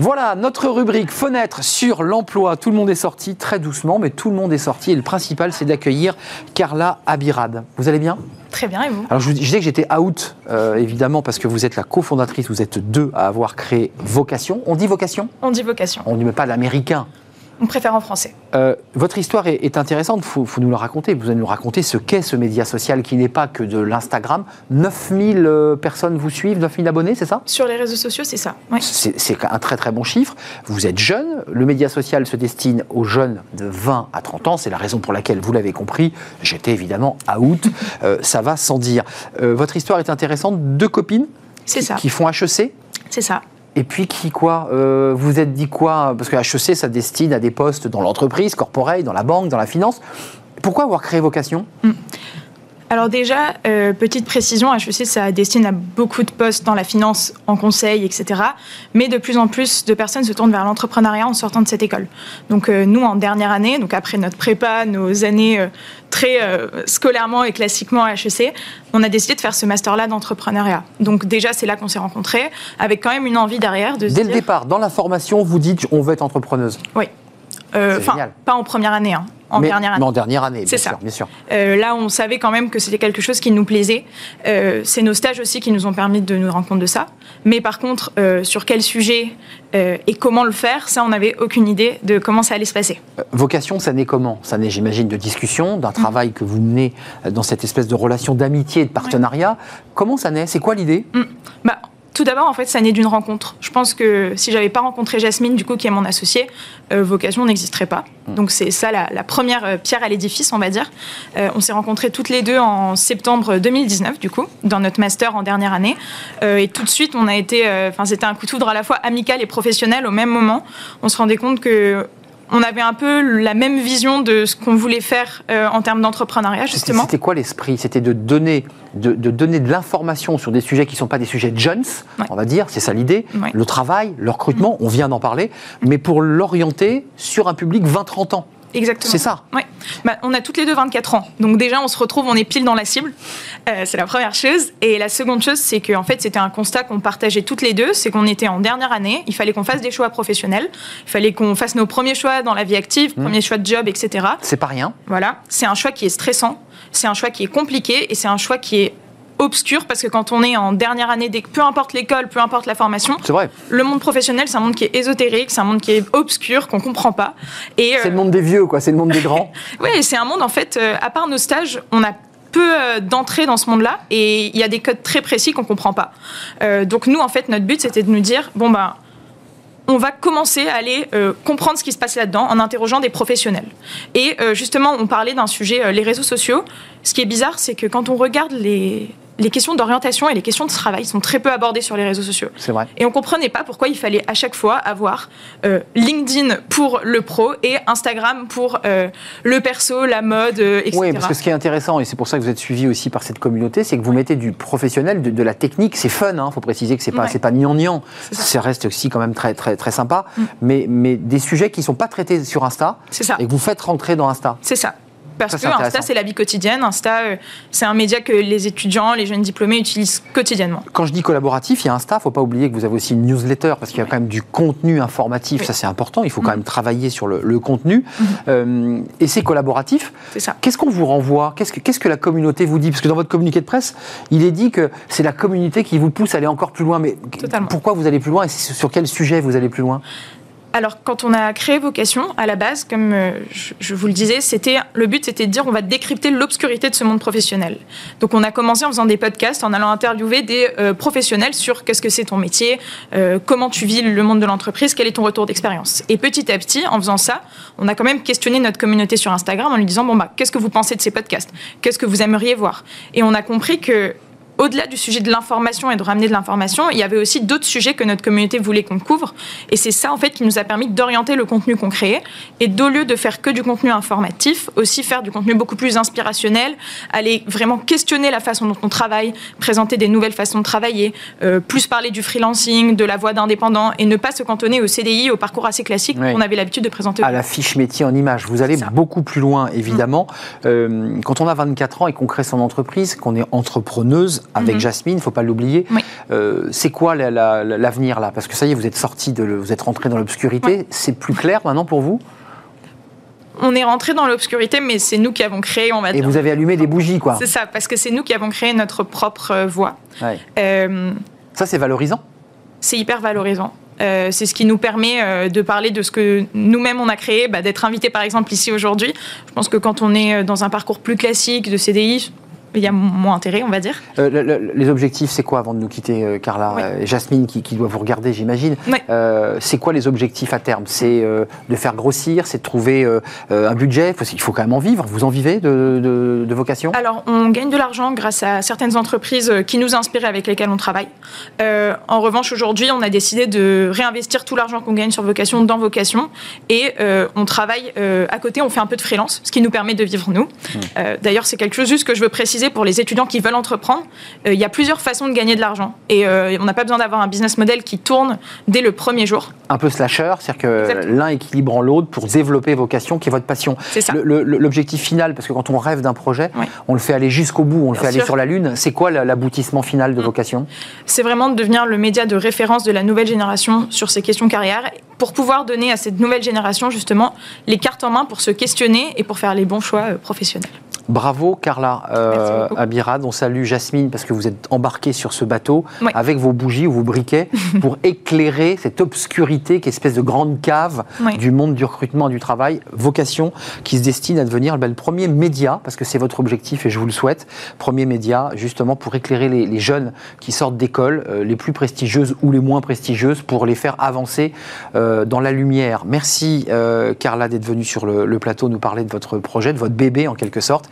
Voilà notre rubrique fenêtre sur l'emploi. Tout le monde est sorti très doucement, mais tout le monde est sorti. Et le principal, c'est d'accueillir Carla Abirad. Vous allez bien? Très bien, et vous? Alors je, vous, je disais que j'étais out, euh, évidemment, parce que vous êtes la cofondatrice, vous êtes deux à avoir créé Vocation. On dit Vocation? On dit vocation. On ne dit même pas l'américain. On préfère en français. Euh, votre histoire est, est intéressante, il faut, faut nous la raconter. Vous allez nous raconter ce qu'est ce média social qui n'est pas que de l'Instagram. 9000 euh, personnes vous suivent, 9000 abonnés, c'est ça? Sur les réseaux sociaux, c'est ça. C'est un très très bon chiffre. Vous êtes jeune, le média social se destine aux jeunes de 20 à 30 ans, c'est la raison pour laquelle, vous l'avez compris, j'étais évidemment out, Euh, ça va sans dire. Euh, votre histoire est intéressante, deux copines qui, ça. qui font HEC, C'est ça. Et puis qui quoi euh, Vous êtes dit quoi? Parce que HEC, ça destine à des postes dans l'entreprise, corporate, dans la banque, dans la finance. Pourquoi avoir créé Vocation? Alors déjà, euh, petite précision, HEC, ça destine à beaucoup de postes dans la finance, en conseil, etc. Mais de plus en plus de personnes se tournent vers l'entrepreneuriat en sortant de cette école. Donc euh, nous, en dernière année, donc après notre prépa, nos années euh, très scolairement et classiquement à HEC, on a décidé de faire ce master-là d'entrepreneuriat. Donc déjà, c'est là qu'on s'est rencontrés, avec quand même une envie derrière de se Dès le départ, dans la formation, vous dites on veut être entrepreneuse. Oui. Euh, Enfin, pas en première année, hein, en mais, dernière mais année. en dernière année, bien sûr, ça. bien sûr. Euh, là, on savait quand même que c'était quelque chose qui nous plaisait. Euh, c'est nos stages aussi qui nous ont permis de nous rendre compte de ça. Mais par contre, euh, sur quel sujet et comment le faire, ça, on n'avait aucune idée de comment ça allait se passer. Vocation, ça naît comment? Ça naît, j'imagine, de discussion, d'un travail que vous menez dans cette espèce de relation d'amitié et de partenariat. Comment ça naît? C'est quoi l'idée? Bah, tout d'abord, en fait, ça naît d'une rencontre. Je pense que si j'avais pas rencontré Jasmine, du coup, qui est mon associée, euh, Vocation n'existerait pas. Donc c'est ça la, la première euh, pierre à l'édifice, on va dire. Euh, on s'est rencontrés toutes les deux en septembre 2019, du coup, dans notre master en dernière année. Euh, et tout de suite, on a été, enfin, c'était un coup de foudre à la fois amical et professionnel au même moment. On se rendait compte que on avait un peu la même vision de ce qu'on voulait faire euh, en termes d'entrepreneuriat, justement. c'était quoi l'esprit? C'était de donner de, de donner de l'information sur des sujets qui ne sont pas des sujets jeunes, Ouais. on va dire, c'est ça l'idée. Ouais. Le travail, le recrutement, on vient d'en parler, mais pour l'orienter sur un public 20-30 ans. Exactement. C'est ça. Ouais. Bah, on a toutes les deux 24 ans. Donc déjà, on se retrouve, on est pile dans la cible. Euh, c'est la première chose. Et la seconde chose, c'est qu'en fait, c'était un constat qu'on partageait toutes les deux. C'est qu'on était en dernière année. Il fallait qu'on fasse des choix professionnels. Il fallait qu'on fasse nos premiers choix dans la vie active, Mmh. premiers choix de job, etc. C'est pas rien. Voilà. C'est un choix qui est stressant. C'est un choix qui est compliqué. Et c'est un choix qui est obscur parce que quand on est en dernière année, peu importe l'école, peu importe la formation, vrai. le monde professionnel, c'est un monde qui est ésotérique, c'est un monde qui est obscur, qu'on comprend pas. Et C'est euh, le monde des vieux, quoi. C'est le monde des grands. oui, c'est un monde, en fait, euh, à part nos stages, on a peu euh, d'entrée dans ce monde-là et il y a des codes très précis qu'on comprend pas. Euh, donc nous, en fait, notre but, c'était de nous dire, bon, ben, on va commencer à aller euh, comprendre ce qui se passe là-dedans en interrogeant des professionnels. Et euh, justement, on parlait d'un sujet, euh, les réseaux sociaux. Ce qui est bizarre, c'est que quand on regarde les, les questions d'orientation et les questions de travail sont très peu abordées sur les réseaux sociaux. C'est vrai. Et on comprenait pas pourquoi il fallait à chaque fois avoir euh, LinkedIn pour le pro et Instagram pour euh, le perso, la mode, euh, etc. Oui, parce que ce qui est intéressant, et c'est pour ça que vous êtes suivi aussi par cette communauté, c'est que vous mettez du professionnel, de, de la technique. C'est fun, il faut préciser que c'est pas, Ouais. c'est pas gnangnan. Ça. Ça reste aussi quand même très, très, très sympa. Mm. Mais, mais des sujets qui sont pas traités sur Insta C'est ça. et que vous faites rentrer dans Insta. C'est ça. Parce Ça, que. Insta, c'est la vie quotidienne. Insta, euh, c'est un média que les étudiants, les jeunes diplômés utilisent quotidiennement. Quand je dis collaboratif, il y a Insta, faut pas oublier que vous avez aussi une newsletter parce qu'il y a quand même du contenu informatif, Oui. ça c'est important, il faut quand Mhm. même travailler sur le, le contenu. Euh, et c'est collaboratif. C'est ça. Qu'est-ce qu'on vous renvoie? Qu'est-ce que, la communauté vous dit? Parce que dans votre communiqué de presse, il est dit que c'est la communauté qui vous pousse à aller encore plus loin. Mais Totalement. pourquoi vous allez plus loin? Et sur quel sujet vous allez plus loin? Alors, quand on a créé Vocation, à la base, comme euh, je, vous le disais, c'était le but, c'était de dire on va décrypter l'obscurité de ce monde professionnel. Donc, on a commencé en faisant des podcasts, en allant interviewer des euh, professionnels sur qu'est-ce que c'est ton métier, euh, comment tu vis le monde de l'entreprise, quel est ton retour d'expérience. Et petit à petit, en faisant ça, on a quand même questionné notre communauté sur Instagram en lui disant bon bah, qu'est-ce que vous pensez de ces podcasts? Qu'est-ce que vous aimeriez voir? Et on a compris que au-delà du sujet de l'information et de ramener de l'information, il y avait aussi d'autres sujets que notre communauté voulait qu'on couvre. Et c'est ça, en fait, qui nous a permis d'orienter le contenu qu'on créait. Et d'au lieu de faire que du contenu informatif, aussi faire du contenu beaucoup plus inspirationnel, aller vraiment questionner la façon dont on travaille, présenter des nouvelles façons de travailler, euh, plus parler du freelancing, de la voie d'indépendant, et ne pas se cantonner au CDI, au parcours assez classique Oui. qu'on avait l'habitude de présenter. à la fiche métier en image. Vous allez beaucoup plus loin, évidemment. Euh, quand on a 24 ans et qu'on crée son entreprise, qu'on est entrepreneuse avec Mhm. Jasmine, il ne faut pas l'oublier, Oui. euh, c'est quoi la- la- la- l'avenir là? Parce que ça y est, vous êtes sorti, de, le- vous êtes rentré dans l'obscurité. C'est plus clair maintenant pour vous? On est rentré dans l'obscurité, mais c'est nous qui avons créé, on va Et dire. vous avez allumé des bougies, quoi. C'est ça, parce que c'est nous qui avons créé notre propre euh. Ouais. Euh, Ça, c'est valorisant? c'est hyper valorisant. Euh, c'est ce qui nous permet euh, de parler de ce que nous-mêmes on a créé, bah, d'être invité par exemple ici aujourd'hui. Je pense que quand on est dans un parcours plus classique de CDI, il y a moins intérêt, on va dire. Euh, le- le- les objectifs, c'est quoi avant de nous quitter, euh, Carla Oui. Euh, Jasmine, qui, qui doit vous regarder, j'imagine. Oui. Euh, c'est quoi les objectifs à terme? C'est de faire grossir, c'est de trouver un budget? Faut- Il faut quand même en vivre. Vous en vivez de, de, de vocation Alors, on gagne de l'argent grâce à certaines entreprises qui nous inspirent et avec lesquelles on travaille. En revanche, aujourd'hui, on a décidé de réinvestir tout l'argent qu'on gagne sur vocation dans vocation et on travaille à côté, on fait un peu de freelance, ce qui nous permet de vivre nous. Euh, D'ailleurs, c'est quelque chose juste que je veux préciser pour les étudiants qui veulent entreprendre. Euh, Il y a plusieurs façons de gagner de l'argent et euh, on n'a pas besoin d'avoir un business model qui tourne dès le premier jour. un peu slasher, c'est-à-dire que l'un équilibrant l'autre pour développer vocation, qui est votre passion. C'est ça. L'objectif final, parce que quand on rêve d'un projet, on le fait aller jusqu'au bout, on le fait aller sur la lune. C'est quoi la- l'aboutissement final Mm. de vocation c'est vraiment de devenir le média de référence de la nouvelle génération sur ces questions carrière pour pouvoir donner à cette nouvelle génération justement les cartes en main pour se questionner et pour faire les bons choix euh, professionnels. Bravo Carla euh. Abirad. On salue Jasmine parce que vous êtes embarquée sur ce bateau Oui. avec vos bougies ou vos briquets pour éclairer cette obscurité qui est espèce de grande cave Oui. du monde du recrutement et du travail. Vocation qui se destine à devenir ben, le premier média, parce que c'est votre objectif et je vous le souhaite, premier média justement pour éclairer les, les jeunes qui sortent d'école, euh, les plus prestigieuses ou les moins prestigieuses, pour les faire avancer euh, dans la lumière. Merci euh, Carla d'être venue sur le, le plateau nous parler de votre projet, de votre bébé en quelque sorte.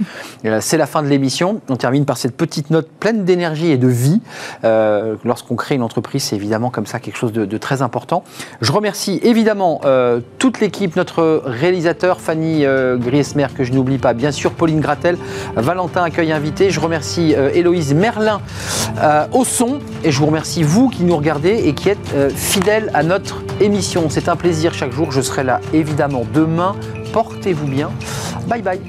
C'est la fin de l'émission. On termine par cette petite note pleine d'énergie et de vie. Euh, Lorsqu'on crée une entreprise, c'est évidemment comme ça quelque chose de, très important. Je remercie évidemment euh, toute l'équipe, notre réalisateur Fanny euh, Griesmer, que je n'oublie pas, bien sûr Pauline Gratel, Valentin accueil invité. Je remercie Héloïse Merlin au son et je vous remercie vous qui nous regardez et qui êtes fidèles à notre émission. C'est un plaisir chaque jour. Je serai là évidemment demain. Portez-vous bien. Bye bye.